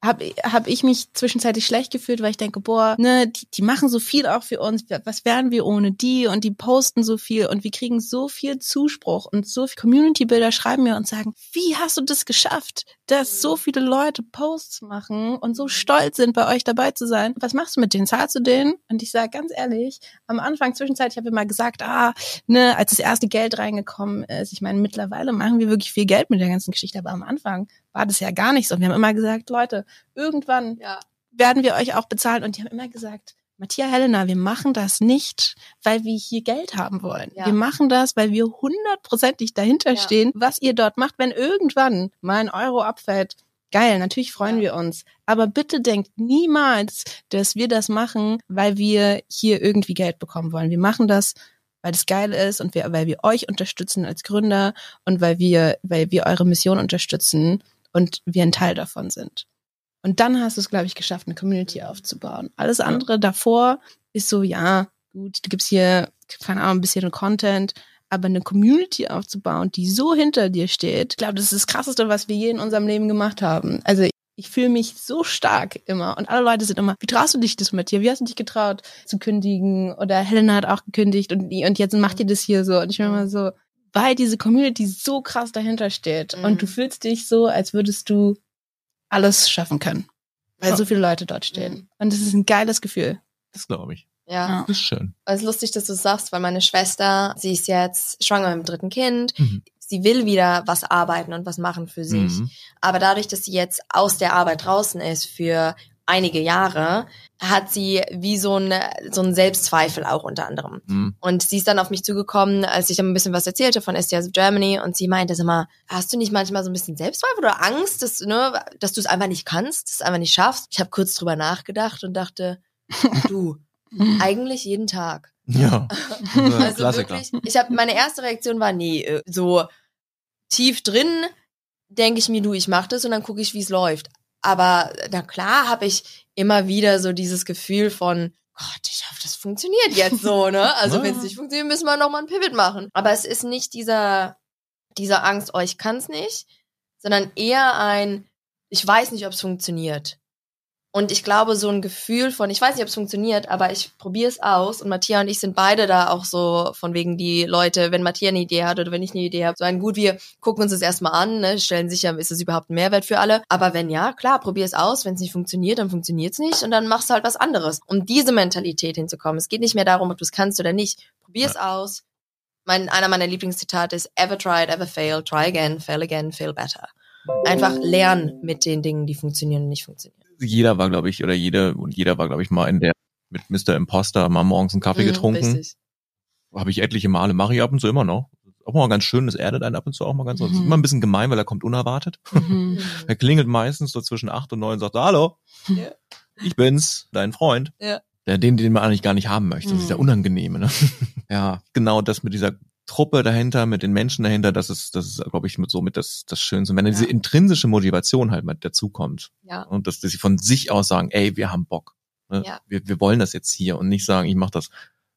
Speaker 2: habe hab ich mich zwischenzeitlich schlecht gefühlt, weil ich denke, boah, ne, die, die machen so viel auch für uns. Was wären wir ohne die? Und die posten so viel und wir kriegen so viel Zuspruch und so viele Community-Bilder schreiben mir und sagen, wie hast du das geschafft, dass so viele Leute Posts machen und so stolz sind, bei euch dabei zu sein? Was machst du mit denen? Zahlst du denen? Und ich sage ganz ehrlich, am Anfang zwischenzeitlich habe ich mal gesagt, ah, ne, als das erste Geld reingekommen ist, ich meine, mittlerweile machen wir wirklich viel Geld mit der ganzen Geschichte, aber am Anfang war das ja gar nicht so. Wir haben immer gesagt, Leute, irgendwann
Speaker 3: Ja.
Speaker 2: werden wir euch auch bezahlen. Und die haben immer gesagt, Matthias Helena, wir machen das nicht, weil wir hier Geld haben wollen.
Speaker 3: Ja.
Speaker 2: Wir machen das, weil wir hundertprozentig dahinter
Speaker 3: Ja.
Speaker 2: stehen, was ihr dort macht. Wenn irgendwann mal ein Euro abfällt, geil, natürlich freuen
Speaker 3: Ja.
Speaker 2: wir uns. Aber bitte denkt niemals, dass wir das machen, weil wir hier irgendwie Geld bekommen wollen. Wir machen das, weil das geil ist und wir, weil wir euch unterstützen als Gründer und weil wir, weil wir eure Mission unterstützen und wir ein Teil davon sind. Und dann hast du es, glaube ich, geschafft, eine Community aufzubauen. Alles andere davor ist so, ja, gut, du gibst hier, keine Ahnung, ein bisschen Content, aber eine Community aufzubauen, die so hinter dir steht, ich glaube, das ist das Krasseste, was wir je in unserem Leben gemacht haben. Also ich fühle mich so stark immer und alle Leute sind immer, wie traust du dich das mit dir? Wie hast du dich getraut zu kündigen? Oder Helena hat auch gekündigt und, und jetzt macht ihr das hier so. Und ich bin immer so, weil diese Community so krass dahinter steht
Speaker 3: Mhm.
Speaker 2: und du fühlst dich so, als würdest du alles schaffen können, weil
Speaker 1: Ja.
Speaker 2: so viele Leute dort stehen.
Speaker 3: Mhm.
Speaker 2: Und das ist ein geiles Gefühl.
Speaker 1: Das glaube ich.
Speaker 3: Ja.
Speaker 1: Das ist schön.
Speaker 3: Es ist lustig, dass du es sagst, weil meine Schwester, sie ist jetzt schwanger mit dem dritten Kind.
Speaker 1: Mhm.
Speaker 3: Sie will wieder was arbeiten und was machen für sich.
Speaker 1: Mhm.
Speaker 3: Aber dadurch, dass sie jetzt aus der Arbeit draußen ist für einige Jahre, hat sie wie so ein, so ein Selbstzweifel auch unter anderem.
Speaker 1: Mhm.
Speaker 3: Und sie ist dann auf mich zugekommen, als ich dann ein bisschen was erzählte von STS of Germany und sie meinte mal, hast du nicht manchmal so ein bisschen Selbstzweifel oder Angst, dass, ne, dass du es einfach nicht kannst, dass du es einfach nicht schaffst? Ich habe kurz drüber nachgedacht und dachte, du, eigentlich jeden Tag.
Speaker 1: Ja.
Speaker 3: Also
Speaker 1: Klassiker.
Speaker 3: wirklich, ich habe meine erste Reaktion war nee, äh, so tief drin denke ich mir, du, ich mach das und dann gucke ich, wie es läuft. Aber na klar, habe ich immer wieder so dieses Gefühl von Gott, ich hoffe, das funktioniert jetzt so, ne? Also wenn es nicht funktioniert, müssen wir noch mal ein Pivot machen. Aber es ist nicht dieser diese Angst, oh, ich kann's nicht, sondern eher ein, ich weiß nicht, ob es funktioniert. Und ich glaube, so ein Gefühl von, ich weiß nicht, ob es funktioniert, aber ich probiere es aus. Und Matthias und ich sind beide da auch so von wegen die Leute, wenn Matthias eine Idee hat oder wenn ich eine Idee habe, so ein gut, wir gucken uns das erstmal an, ne, stellen sicher, ist es überhaupt ein Mehrwert für alle. Aber wenn ja, klar, probier es aus. Wenn es nicht funktioniert, dann funktioniert es nicht und dann machst du halt was anderes. Um diese Mentalität hinzukommen. Es geht nicht mehr darum, ob du es kannst oder nicht. Probier es ja. aus. Mein, einer meiner Lieblingszitate ist, ever tried, ever failed, try again, fail again, fail better. Einfach lernen mit den Dingen, die funktionieren und nicht funktionieren
Speaker 1: jeder war, glaube ich, oder jede und jeder war, glaube ich, mal in der mit Mr. Imposter mal morgens einen Kaffee mhm, getrunken. Habe ich etliche Male, mache ich ab und zu immer noch. Auch mal ganz schön, das erdet einen ab und zu auch mal ganz. Mhm. Das ist immer ein bisschen gemein, weil er kommt unerwartet. Mhm. er klingelt meistens so zwischen acht und neun und sagt, hallo, ja. ich bin's, dein Freund. Ja. Der, den, den man eigentlich gar nicht haben möchte. Das ist der mhm. Unangenehme, ne? ja, genau das mit dieser Truppe dahinter, mit den Menschen dahinter, das ist, das ist, glaube ich, mit so mit das, das Schönste. Wenn ja. diese intrinsische Motivation halt mit dazukommt. Ja. Und dass, dass sie von sich aus sagen, ey, wir haben Bock. Ne? Ja. Wir, wir wollen das jetzt hier und nicht sagen, ich mache das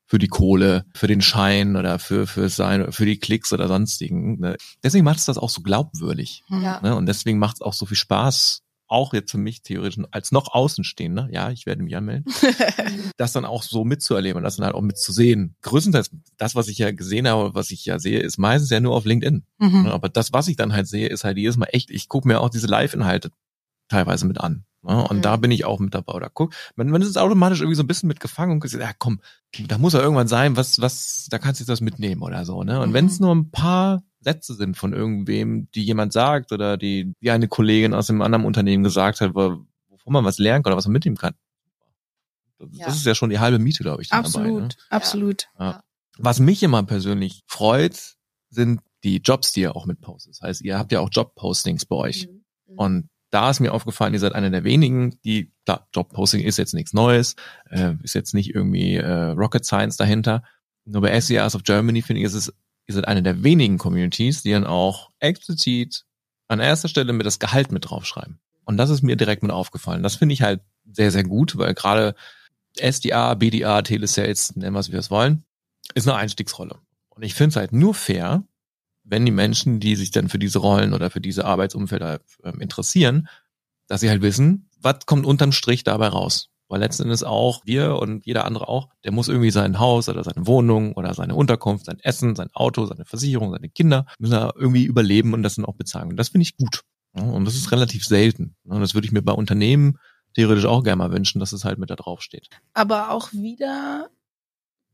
Speaker 1: für die Kohle, für den Schein oder für, für sein, für die Klicks oder sonstigen. Ne? Deswegen macht es das auch so glaubwürdig. Ja. Ne? Und deswegen macht es auch so viel Spaß, auch jetzt für mich theoretisch als noch Außenstehender, ja, ich werde mich anmelden, das dann auch so mitzuerleben und das dann halt auch mitzusehen. Größtenteils das, was ich ja gesehen habe, was ich ja sehe, ist meistens ja nur auf LinkedIn. Mhm. Aber das, was ich dann halt sehe, ist halt jedes Mal echt, ich gucke mir auch diese Live-Inhalte teilweise mit an. Ja, und mhm. da bin ich auch mit dabei. Oder guck, man, man ist automatisch irgendwie so ein bisschen mit gefangen und gesagt, ja komm, da muss ja irgendwann sein, was, was, da kannst du jetzt das mitnehmen oder so, ne? Und mhm. wenn es nur ein paar Sätze sind von irgendwem, die jemand sagt oder die, die eine Kollegin aus einem anderen Unternehmen gesagt hat, wovon man was lernen kann oder was man mitnehmen kann. Das, ja. das ist ja schon die halbe Miete, glaube ich.
Speaker 2: Absolut,
Speaker 1: dabei,
Speaker 2: ne? absolut.
Speaker 1: Ja. Was mich immer persönlich freut, sind die Jobs, die ihr auch mitpostet. Das heißt, ihr habt ja auch Jobpostings bei euch. Mhm. mhm. Und da ist mir aufgefallen, ihr seid einer der wenigen, die, klar, Jobposting ist jetzt nichts Neues, äh, ist jetzt nicht irgendwie äh, Rocket Science dahinter. Nur bei SEAs of Germany finde ich, ist es ihr seid eine der wenigen Communities, die dann auch explizit an erster Stelle mit das Gehalt mit draufschreiben. Und das ist mir direkt mit aufgefallen. Das finde ich halt sehr, sehr gut, weil gerade SDA, BDA, Telesales, nennen wir es, wie wir es wollen, ist eine Einstiegsrolle. Und ich finde es halt nur fair, wenn die Menschen, die sich dann für diese Rollen oder für diese Arbeitsumfelder äh, interessieren, dass sie halt wissen, was kommt unterm Strich dabei raus. Weil letzten Endes auch wir und jeder andere auch, der muss irgendwie sein Haus oder seine Wohnung oder seine Unterkunft, sein Essen, sein Auto, seine Versicherung, seine Kinder, müssen da irgendwie überleben und das dann auch bezahlen. Und das finde ich gut. Und das ist relativ selten. Und das würde ich mir bei Unternehmen theoretisch auch gerne mal wünschen, dass es halt mit da drauf steht.
Speaker 2: Aber auch wieder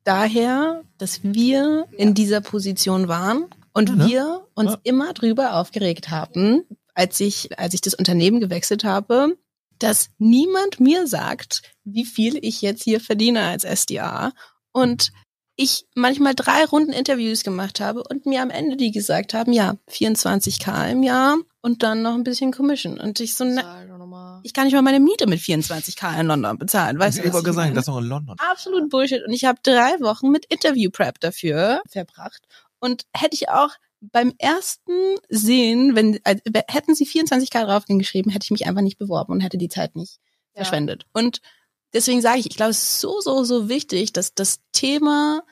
Speaker 2: daher, dass wir in dieser Position waren und ja, ne? wir uns ja. immer drüber aufgeregt haben, als ich, als ich das Unternehmen gewechselt habe, dass niemand mir sagt, wie viel ich jetzt hier verdiene als SDA und ich manchmal drei Runden Interviews gemacht habe und mir am Ende die gesagt haben, ja, 24k im Jahr und dann noch ein bisschen Commission. Und ich so, na, ich kann nicht mal meine Miete mit 24k in London bezahlen. Weißt
Speaker 1: ich du, was gesagt, das ist auch in London.
Speaker 2: Absolut Bullshit. Und ich habe drei Wochen mit Interview Prep dafür verbracht. Und hätte ich auch beim ersten Sehen, wenn äh, hätten sie 24k drauf geschrieben, hätte ich mich einfach nicht beworben und hätte die Zeit nicht ja. verschwendet. Und deswegen sage ich, ich glaube, es ist so, so, so wichtig, dass das Thema,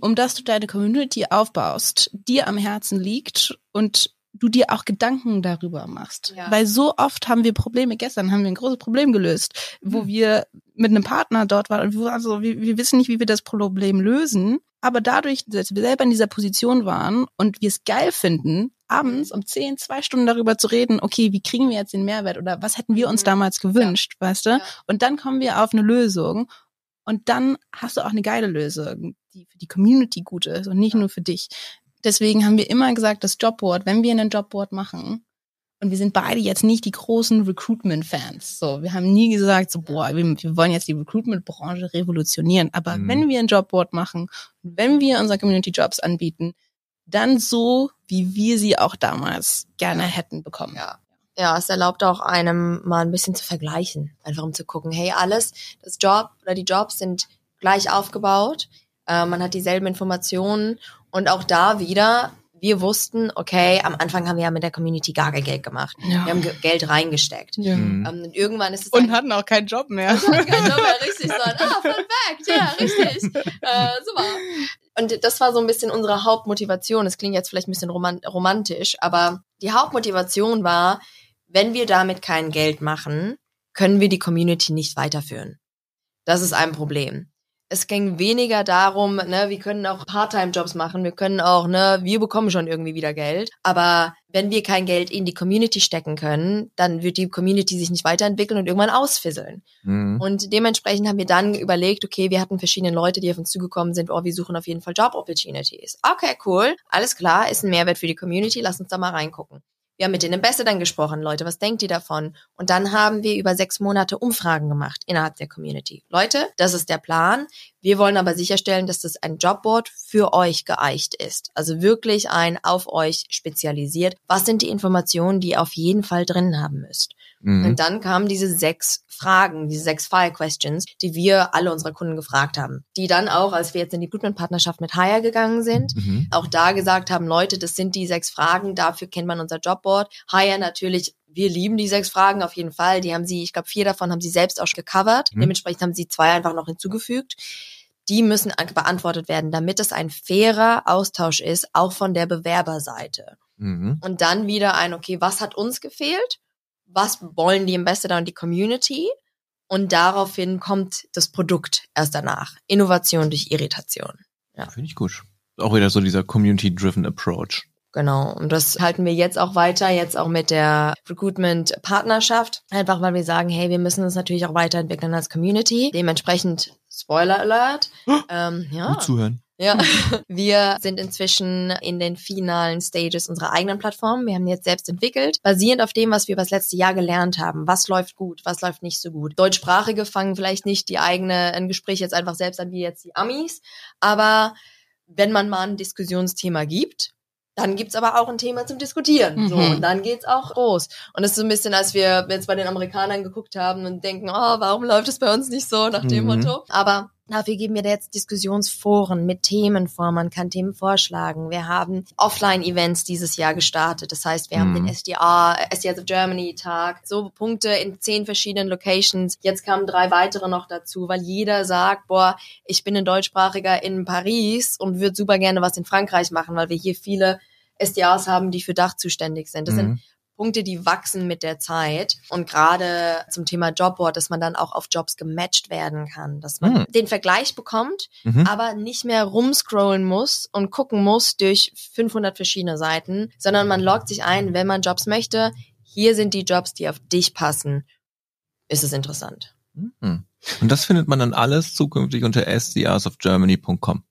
Speaker 2: um das du deine Community aufbaust, dir am Herzen liegt und du dir auch Gedanken darüber machst. Ja. Weil so oft haben wir Probleme, gestern haben wir ein großes Problem gelöst, wo mhm. wir mit einem Partner dort waren und wir, also wir, wir wissen nicht, wie wir das Problem lösen. Aber dadurch, dass wir selber in dieser Position waren und wir es geil finden, abends um zehn, zwei Stunden darüber zu reden, okay, wie kriegen wir jetzt den Mehrwert oder was hätten wir uns mhm. damals gewünscht, ja. weißt du? Ja. Und dann kommen wir auf eine Lösung und dann hast du auch eine geile Lösung, die für die Community gut ist und nicht ja. nur für dich. Deswegen haben wir immer gesagt, das Jobboard, wenn wir einen Jobboard machen, und wir sind beide jetzt nicht die großen Recruitment-Fans. So, wir haben nie gesagt, so, boah, wir, wir wollen jetzt die Recruitment-Branche revolutionieren. Aber mhm. wenn wir ein Jobboard machen, wenn wir unsere Community-Jobs anbieten, dann so, wie wir sie auch damals gerne hätten bekommen.
Speaker 3: Ja. Ja, es erlaubt auch einem mal ein bisschen zu vergleichen. Einfach um zu gucken, hey, alles, das Job oder die Jobs sind gleich aufgebaut. Äh, man hat dieselben Informationen und auch da wieder wir wussten, okay, am Anfang haben wir ja mit der Community gar kein Geld gemacht. Ja. Wir haben Geld reingesteckt. Ja. Mhm. Ähm, und irgendwann ist es
Speaker 2: und hatten auch keinen Job mehr.
Speaker 3: Und hatten keinen Job mehr, richtig so. Ah, fun fact, ja, richtig. Äh, super. Und das war so ein bisschen unsere Hauptmotivation. Es klingt jetzt vielleicht ein bisschen romantisch, aber die Hauptmotivation war, wenn wir damit kein Geld machen, können wir die Community nicht weiterführen. Das ist ein Problem es ging weniger darum, ne, wir können auch Part-Time-Jobs machen, wir können auch, ne, wir bekommen schon irgendwie wieder Geld. Aber wenn wir kein Geld in die Community stecken können, dann wird die Community sich nicht weiterentwickeln und irgendwann ausfisseln. Mhm. Und dementsprechend haben wir dann überlegt, okay, wir hatten verschiedene Leute, die auf uns zugekommen sind, oh, wir suchen auf jeden Fall Job-Opportunities. Okay, cool, alles klar, ist ein Mehrwert für die Community, lass uns da mal reingucken. Wir haben mit den Ambassadern gesprochen, Leute, was denkt ihr davon? Und dann haben wir über sechs Monate Umfragen gemacht innerhalb der Community. Leute, das ist der Plan. Wir wollen aber sicherstellen, dass das ein Jobboard für euch geeicht ist. Also wirklich ein auf euch spezialisiert. Was sind die Informationen, die ihr auf jeden Fall drin haben müsst? Mhm. Und dann kamen diese sechs Fragen, diese sechs Fire Questions, die wir alle unsere Kunden gefragt haben. Die dann auch, als wir jetzt in die Recruitment-Partnerschaft mit Hire gegangen sind, mhm. auch da gesagt haben, Leute, das sind die sechs Fragen, dafür kennt man unser Jobboard. Hire natürlich wir lieben die sechs Fragen auf jeden Fall. Die haben sie, ich glaube, vier davon haben sie selbst auch schon gecovert. Mhm. Dementsprechend haben sie zwei einfach noch hinzugefügt. Die müssen beantwortet werden, damit es ein fairer Austausch ist, auch von der Bewerberseite. Mhm. Und dann wieder ein, okay, was hat uns gefehlt? Was wollen die Ambassador und die Community? Und daraufhin kommt das Produkt erst danach. Innovation durch Irritation.
Speaker 1: Ja. Finde ich gut. Auch wieder so dieser Community-driven Approach.
Speaker 3: Genau. Und das halten wir jetzt auch weiter, jetzt auch mit der Recruitment-Partnerschaft. Einfach weil wir sagen, hey, wir müssen uns natürlich auch weiterentwickeln als Community. Dementsprechend, Spoiler Alert.
Speaker 1: ähm, ja. Gut zuhören.
Speaker 3: Ja, wir sind inzwischen in den finalen Stages unserer eigenen Plattform. Wir haben jetzt selbst entwickelt, basierend auf dem, was wir über das letzte Jahr gelernt haben. Was läuft gut, was läuft nicht so gut. Deutschsprachige fangen vielleicht nicht die eigene ein Gespräch jetzt einfach selbst an wie jetzt die Amis, aber wenn man mal ein Diskussionsthema gibt, dann gibt's aber auch ein Thema zum Diskutieren. Mhm. So, und dann geht's auch groß. Und es ist so ein bisschen, als wir jetzt bei den Amerikanern geguckt haben und denken, oh, warum läuft es bei uns nicht so nach dem mhm. Motto? Aber Dafür geben wir da jetzt Diskussionsforen mit Themen vor. Man kann Themen vorschlagen. Wir haben Offline-Events dieses Jahr gestartet. Das heißt, wir mhm. haben den SDA, SDAs of Germany Tag, so Punkte in zehn verschiedenen Locations. Jetzt kamen drei weitere noch dazu, weil jeder sagt, boah, ich bin ein Deutschsprachiger in Paris und würde super gerne was in Frankreich machen, weil wir hier viele SDAs haben, die für Dach zuständig sind. Das mhm. sind Punkte, die wachsen mit der Zeit. Und gerade zum Thema Jobboard, dass man dann auch auf Jobs gematcht werden kann, dass man mhm. den Vergleich bekommt, mhm. aber nicht mehr rumscrollen muss und gucken muss durch 500 verschiedene Seiten, sondern man loggt sich ein, wenn man Jobs möchte. Hier sind die Jobs, die auf dich passen. Ist es interessant.
Speaker 1: Mhm. Und das findet man dann alles zukünftig unter sdrsofgermany.com.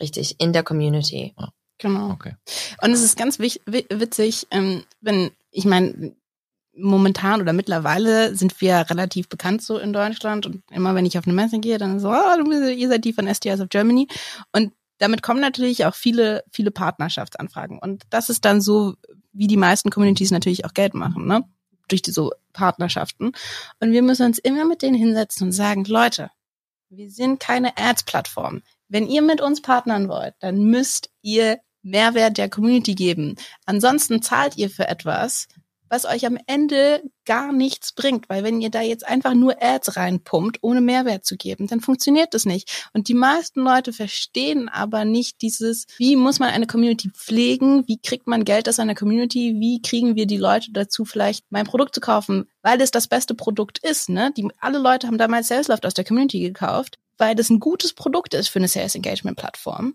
Speaker 3: Richtig, in der Community.
Speaker 2: Ah. Genau. Okay. Und es ist ganz witzig, ähm, wenn ich meine, momentan oder mittlerweile sind wir relativ bekannt so in Deutschland und immer wenn ich auf eine Messe gehe, dann so, oh, ihr seid die von STS of Germany und damit kommen natürlich auch viele, viele Partnerschaftsanfragen und das ist dann so, wie die meisten Communities natürlich auch Geld machen, ne? Durch diese Partnerschaften und wir müssen uns immer mit denen hinsetzen und sagen, Leute, wir sind keine Ads-Plattform. Wenn ihr mit uns partnern wollt, dann müsst ihr Mehrwert der Community geben. Ansonsten zahlt ihr für etwas, was euch am Ende gar nichts bringt, weil wenn ihr da jetzt einfach nur Ads reinpumpt, ohne Mehrwert zu geben, dann funktioniert das nicht. Und die meisten Leute verstehen aber nicht dieses, wie muss man eine Community pflegen, wie kriegt man Geld aus einer Community, wie kriegen wir die Leute dazu, vielleicht mein Produkt zu kaufen, weil es das beste Produkt ist. Ne? Die, alle Leute haben damals Salesloft aus der Community gekauft, weil das ein gutes Produkt ist für eine Sales Engagement Plattform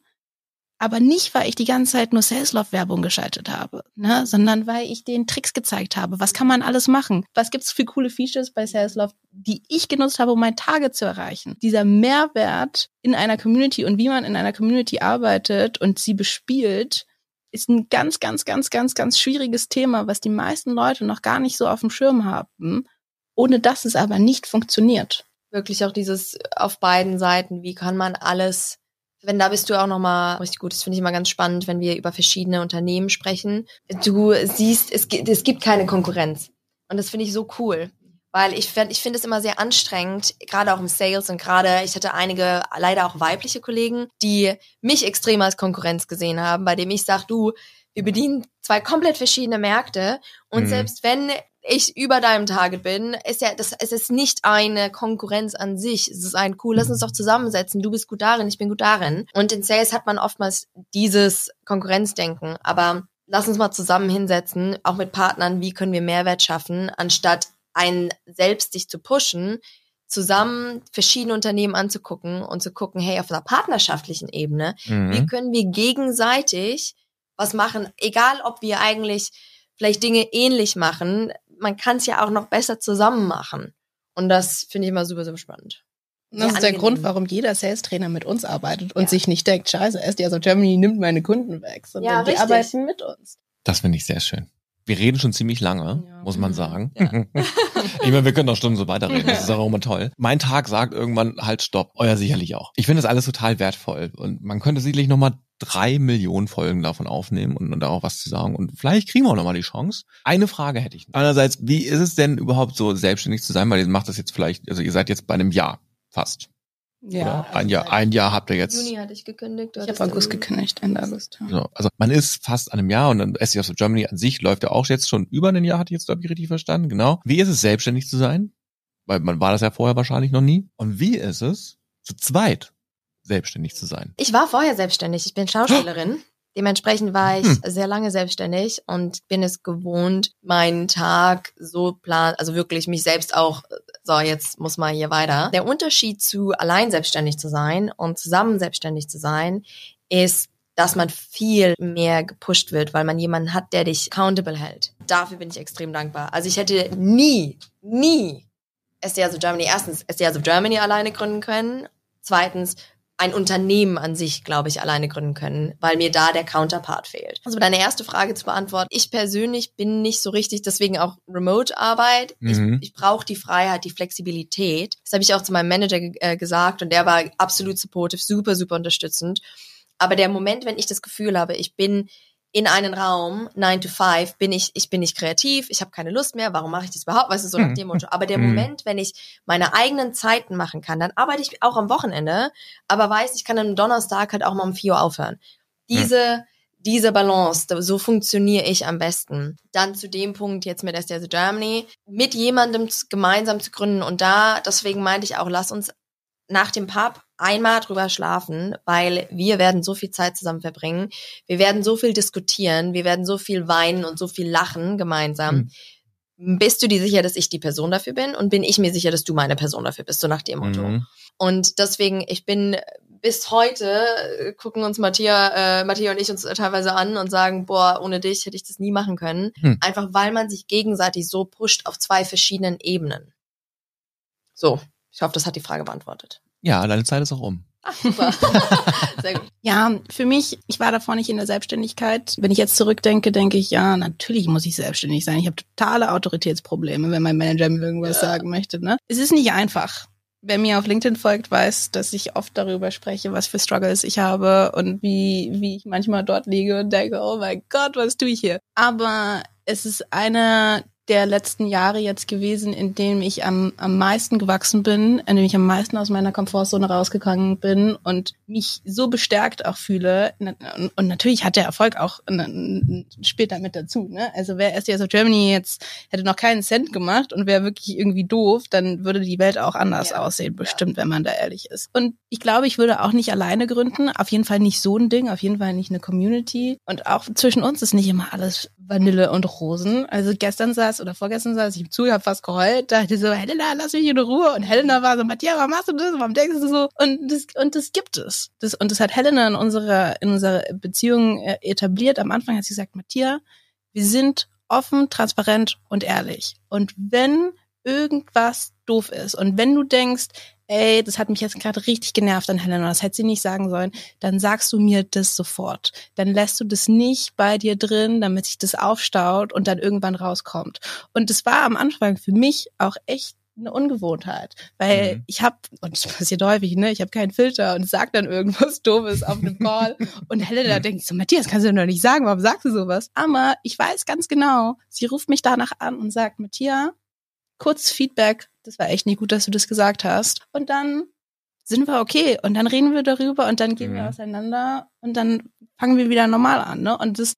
Speaker 2: aber nicht, weil ich die ganze Zeit nur Sales-Love-Werbung geschaltet habe, ne? sondern weil ich den Tricks gezeigt habe. Was kann man alles machen? Was gibt's für coole Features bei Sales-Love, die ich genutzt habe, um mein Target zu erreichen? Dieser Mehrwert in einer Community und wie man in einer Community arbeitet und sie bespielt, ist ein ganz, ganz, ganz, ganz, ganz schwieriges Thema, was die meisten Leute noch gar nicht so auf dem Schirm haben, ohne dass es aber nicht funktioniert.
Speaker 3: Wirklich auch dieses auf beiden Seiten, wie kann man alles wenn da bist du auch nochmal richtig gut. Das finde ich immer ganz spannend, wenn wir über verschiedene Unternehmen sprechen. Du siehst, es gibt, es gibt keine Konkurrenz. Und das finde ich so cool. Weil ich finde ich finde es immer sehr anstrengend, gerade auch im Sales und gerade, ich hatte einige, leider auch weibliche Kollegen, die mich extrem als Konkurrenz gesehen haben, bei dem ich sage, du, Wir bedienen zwei komplett verschiedene Märkte und
Speaker 1: Mhm.
Speaker 3: selbst wenn ich über deinem Target bin, ist ja das es ist nicht eine Konkurrenz an sich. Es ist ein cool, lass uns doch zusammensetzen. Du bist gut darin, ich bin gut darin. Und in Sales hat man oftmals dieses Konkurrenzdenken, aber lass uns mal zusammen hinsetzen, auch mit Partnern, wie können wir Mehrwert schaffen, anstatt einen selbst sich zu pushen, zusammen verschiedene Unternehmen anzugucken und zu gucken, hey, auf einer partnerschaftlichen Ebene, wie
Speaker 1: Mhm.
Speaker 3: können wir gegenseitig was machen, egal ob wir eigentlich vielleicht Dinge ähnlich machen, man kann es ja auch noch besser zusammen machen. Und das finde ich immer super, super spannend.
Speaker 2: Das ist
Speaker 3: Sehr
Speaker 2: der
Speaker 3: angenehm.
Speaker 2: Grund, warum jeder Sales-Trainer mit uns arbeitet und
Speaker 3: Ja.
Speaker 2: sich nicht denkt, scheiße, SDS of Germany nimmt meine Kunden weg, sondern
Speaker 3: Ja,
Speaker 2: die
Speaker 3: richtig.
Speaker 2: arbeiten mit uns.
Speaker 1: Das finde ich sehr schön. Wir reden schon ziemlich lange,
Speaker 2: Ja.
Speaker 1: muss man
Speaker 3: Mhm.
Speaker 1: sagen. Ich meine, wir können noch Stunden so weiterreden. Das ist auch immer toll. Mein Tag sagt irgendwann halt Stopp. Euer sicherlich auch. Ich finde das alles total wertvoll und man könnte sicherlich noch mal drei Millionen Folgen davon aufnehmen und, und darauf was zu sagen. Und vielleicht kriegen wir auch noch mal die Chance. Eine Frage hätte ich. Einerseits, wie ist es denn überhaupt so selbstständig zu sein? Weil ihr macht das jetzt vielleicht, also ihr seid jetzt bei einem Jahr fast.
Speaker 2: Ja,
Speaker 1: oder? Ein Jahr, ein Jahr habt ihr jetzt.
Speaker 3: Juni hatte ich gekündigt. du
Speaker 2: ich habe August gekündigt, Ende August. Ja.
Speaker 1: So, also man ist fast an einem Jahr und dann SEO of Germany an sich läuft ja auch jetzt schon über ein Jahr, hatte ich jetzt, glaube ich, richtig verstanden. Genau. Wie ist es, selbstständig zu sein? Weil man war das ja vorher wahrscheinlich noch nie. Und wie ist es, zu zweit selbstständig zu sein?
Speaker 3: Ich war vorher selbstständig. Ich bin Schauspielerin. Dementsprechend war ich
Speaker 1: Hm.
Speaker 3: sehr lange selbstständig und bin es gewohnt, meinen Tag so plan, also wirklich mich selbst auch, so jetzt muss man hier weiter. Der Unterschied zu allein selbstständig zu sein und zusammen selbstständig zu sein, ist, dass man viel mehr gepusht wird, weil man jemanden hat, der dich accountable hält. Dafür bin ich extrem dankbar. Also ich hätte nie, nie SDS of Germany, erstens SDS of Germany alleine gründen können. Zweitens ein Unternehmen an sich, glaube ich, alleine gründen können, weil mir da der Counterpart fehlt. Also deine erste Frage zu beantworten. Ich persönlich bin nicht so richtig, deswegen auch Remote-Arbeit.
Speaker 1: Mhm.
Speaker 3: Ich, ich brauche die Freiheit, die Flexibilität. Das habe ich auch zu meinem Manager ge- äh, gesagt und der war absolut supportive, super, super unterstützend. Aber der Moment, wenn ich das Gefühl habe, ich bin in einen Raum, 9 to 5, bin ich, ich bin nicht kreativ, ich habe keine Lust mehr, warum mache ich das überhaupt? Weißt du, so nach
Speaker 1: Hm.
Speaker 3: dem Motto. Aber der
Speaker 1: Hm.
Speaker 3: Moment, wenn ich meine eigenen Zeiten machen kann, dann arbeite ich auch am Wochenende, aber weiß, ich kann am Donnerstag halt auch mal um 4 Uhr aufhören. Diese, diese Balance, so funktioniere ich am besten. Dann zu dem Punkt jetzt mit SDS Germany, mit jemandem gemeinsam zu gründen und da, deswegen meinte ich auch, lass uns nach dem Pub einmal drüber schlafen, weil wir werden so viel Zeit zusammen verbringen. Wir werden so viel diskutieren, wir werden so viel weinen und so viel lachen gemeinsam. Bist du dir sicher, dass ich die Person dafür bin? Und bin ich mir sicher, dass du meine Person dafür bist? So nach dem Motto.
Speaker 1: Mhm.
Speaker 3: Und deswegen, ich bin bis heute, äh, gucken uns Matthias, äh, Matthias und ich uns teilweise an und sagen, boah, ohne dich hätte ich das nie machen können.
Speaker 1: Hm.
Speaker 3: Einfach weil man sich gegenseitig so pusht auf zwei verschiedenen Ebenen. So, ich hoffe, das hat die Frage beantwortet.
Speaker 1: Ja, deine Zeit ist auch um.
Speaker 3: Ach, super. Sehr gut.
Speaker 2: Ja, für mich, ich war davor nicht in der Selbstständigkeit. Wenn ich jetzt zurückdenke, denke ich, ja, natürlich muss ich selbstständig sein. Ich habe totale Autoritätsprobleme, wenn mein Manager mir irgendwas
Speaker 3: Ja.
Speaker 2: sagen möchte. Ne? Es ist nicht einfach. Wer mir auf LinkedIn folgt, weiß, dass ich oft darüber spreche, was für Struggles ich habe und wie, wie ich manchmal dort liege und denke, oh mein Gott, was tue ich hier? Aber es ist eine der letzten Jahre jetzt gewesen, in dem ich am, am meisten gewachsen bin, in dem ich am meisten aus meiner Komfortzone rausgegangen bin und mich so bestärkt auch fühle. Und, natürlich hat der Erfolg auch spielt damit dazu. Ne? Also wer SDS of Germany jetzt hätte noch keinen Cent gemacht und wäre wirklich irgendwie doof, dann würde die Welt auch anders
Speaker 3: Ja,
Speaker 2: aussehen, bestimmt, wenn man da ehrlich ist. Und ich glaube, ich würde auch nicht alleine gründen. Auf jeden Fall nicht so ein Ding, auf jeden Fall nicht eine Community. Und auch zwischen uns ist nicht immer alles Vanille und Rosen. Also gestern saß oder vorgestern saß ich im Zug, hab fast geheult, dachte so, Helena, lass mich in Ruhe. Und Helena war so, Matthias, warum machst du das? Warum denkst du so? Und das, und das gibt es. Das, und das hat Helena in unserer, in unserer Beziehung äh, etabliert. Am Anfang hat sie gesagt, Matthias, wir sind offen, transparent und ehrlich. Und wenn irgendwas doof ist und wenn du denkst, ey, das hat mich jetzt gerade richtig genervt an Helena, das hätte sie nicht sagen sollen, dann sagst du mir das sofort. Dann lässt du das nicht bei dir drin, damit sich das aufstaut und dann irgendwann rauskommt. Und das war am Anfang für mich auch echt eine Ungewohnheit, weil
Speaker 1: Mhm.
Speaker 2: ich habe und das passiert häufig, ne, ich habe keinen Filter und sag dann irgendwas doofes auf einem Call und Helena denkt so, Matthias, kannst du doch nicht sagen, warum sagst du sowas? Aber ich weiß ganz genau, sie ruft mich danach an und sagt, Matthias, kurz Feedback, das war echt nicht gut, dass du das gesagt hast. Und dann sind wir okay und dann reden wir darüber und dann gehen wir
Speaker 1: Mhm.
Speaker 2: auseinander und dann fangen wir wieder normal an. Ne? Und das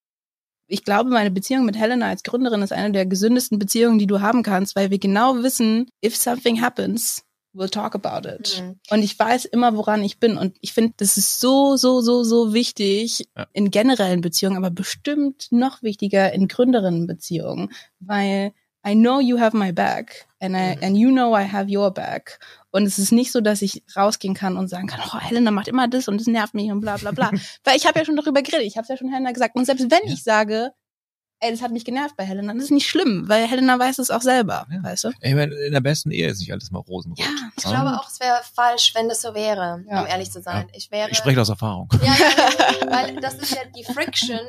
Speaker 2: ich glaube, meine Beziehung mit Helena als Gründerin ist eine der gesündesten Beziehungen, die du haben kannst, weil wir genau wissen, if something happens, we'll talk about it.
Speaker 3: Mhm.
Speaker 2: Und ich weiß immer, woran ich bin. Und ich finde, das ist so, so, so, so wichtig
Speaker 1: Ja.
Speaker 2: in generellen Beziehungen, aber bestimmt noch wichtiger in Gründerinnenbeziehungen, weil I know you have my back and, I,
Speaker 3: Mhm.
Speaker 2: and you know I have your back. Und es ist nicht so, dass ich rausgehen kann und sagen kann, oh, Helena macht immer das und das nervt mich und bla bla bla. weil ich habe ja schon darüber geredet, ich habe es ja schon Helena gesagt. Und selbst wenn
Speaker 1: Ja.
Speaker 2: ich sage, ey, das hat mich genervt bei Helena, das ist nicht schlimm, weil Helena weiß es auch selber,
Speaker 1: Ja.
Speaker 2: weißt du?
Speaker 1: Ich meine, in der besten Ehe ist nicht alles mal rosenrot.
Speaker 2: Ja,
Speaker 3: Ich glaube auch, es wäre falsch, wenn das so wäre,
Speaker 2: Ja.
Speaker 3: um ehrlich zu sein. Ich wäre.
Speaker 1: Ich spreche aus Erfahrung.
Speaker 3: Ja, ja, weil das ist ja die Friction.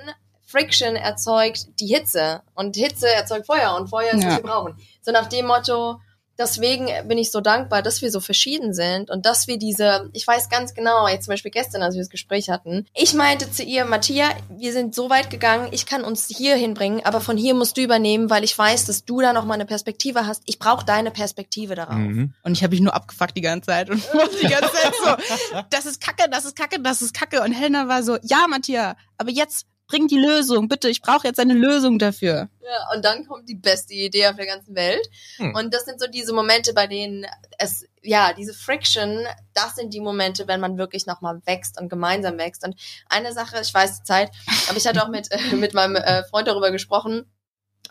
Speaker 3: Friction erzeugt die Hitze und Hitze erzeugt Feuer und Feuer ist, was
Speaker 2: Ja.
Speaker 3: wir brauchen. So nach dem Motto, deswegen bin ich so dankbar, dass wir so verschieden sind und dass wir diese, ich weiß ganz genau, jetzt zum Beispiel gestern, als wir das Gespräch hatten, ich meinte zu ihr, Matthias, wir sind so weit gegangen, ich kann uns hier hinbringen, aber von hier musst du übernehmen, weil ich weiß, dass du da noch mal eine Perspektive hast. Ich brauche deine Perspektive darauf.
Speaker 1: Mhm.
Speaker 2: Und ich habe mich nur abgefuckt die ganze Zeit und die ganze Zeit so, das ist Kacke, das ist Kacke, das ist Kacke. Und Helena war so, ja, Matthias, aber jetzt bring die Lösung, bitte, ich brauche jetzt eine Lösung dafür.
Speaker 3: Ja, und dann kommt die beste Idee auf der ganzen Welt.
Speaker 1: Hm.
Speaker 3: Und das sind so diese Momente, bei denen es, ja, diese Friction, das sind die Momente, wenn man wirklich nochmal wächst und gemeinsam wächst. Und eine Sache, ich weiß die Zeit, aber ich hatte auch mit, äh, mit meinem äh, Freund darüber gesprochen.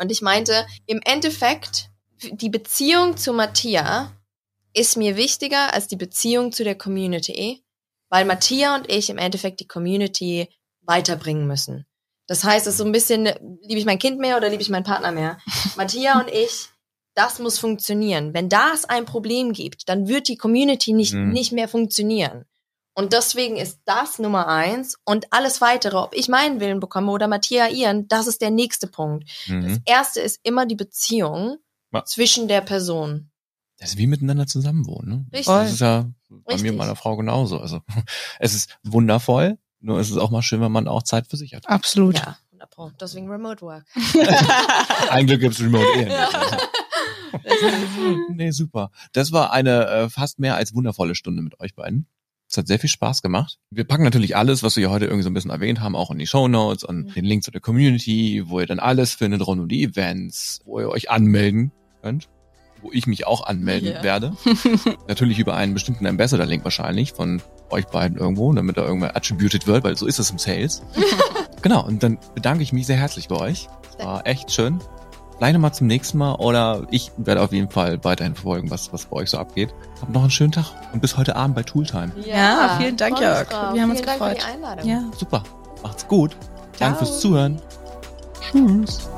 Speaker 3: Und ich meinte, im Endeffekt, die Beziehung zu Mattia ist mir wichtiger als die Beziehung zu der Community, weil Mattia und ich im Endeffekt die Community weiterbringen müssen. Das heißt, es ist so ein bisschen, liebe ich mein Kind mehr oder liebe ich meinen Partner mehr? Mattia und ich, das muss funktionieren. Wenn da es ein Problem gibt, dann wird die Community nicht,
Speaker 1: Mhm.
Speaker 3: nicht mehr funktionieren. Und deswegen ist das Nummer eins und alles weitere, ob ich meinen Willen bekomme oder Mattia ihren, das ist der nächste Punkt. Das
Speaker 1: Mhm.
Speaker 3: erste ist immer die Beziehung
Speaker 1: Ja.
Speaker 3: zwischen der Person.
Speaker 1: Das ist wie miteinander zusammenwohnen. Ne?
Speaker 3: Richtig.
Speaker 1: Das ist ja bei
Speaker 3: Richtig.
Speaker 1: mir und meiner Frau genauso. Also es ist wundervoll, nur es ist auch mal schön, wenn man auch Zeit für sich hat.
Speaker 2: Absolut.
Speaker 3: Ja, 100 Pro. Deswegen Remote Work.
Speaker 1: Ein Glück gibt's Remote Ehen. nee, super. Das war eine äh, fast mehr als wundervolle Stunde mit euch beiden. Es hat sehr viel Spaß gemacht. Wir packen natürlich alles, was wir hier heute irgendwie so ein bisschen erwähnt haben, auch in die Show Notes und
Speaker 3: Mhm.
Speaker 1: den Link zu der Community, wo ihr dann alles findet rund um die Events, wo ihr euch anmelden könnt, wo ich mich auch anmelden
Speaker 3: Ja.
Speaker 1: werde. natürlich über einen bestimmten Ambassador-Link wahrscheinlich von euch beiden irgendwo, damit er irgendwann attributed wird, weil so ist es im Sales. genau, und dann bedanke ich mich sehr herzlich bei euch. War echt schön. Noch mal zum nächsten Mal oder ich werde auf jeden Fall weiterhin verfolgen, was, was bei euch so abgeht. Habt noch einen schönen Tag und bis heute Abend bei Tooltime.
Speaker 2: Ja, vielen Dank,
Speaker 3: uns
Speaker 2: Jörg.
Speaker 3: drauf.
Speaker 2: Wir haben uns
Speaker 3: vielen Dank für die
Speaker 2: gefreut.
Speaker 3: Einladung.
Speaker 2: Ja.
Speaker 1: Super. Macht's gut. Danke
Speaker 3: Ciao.
Speaker 1: fürs Zuhören. Tschüss.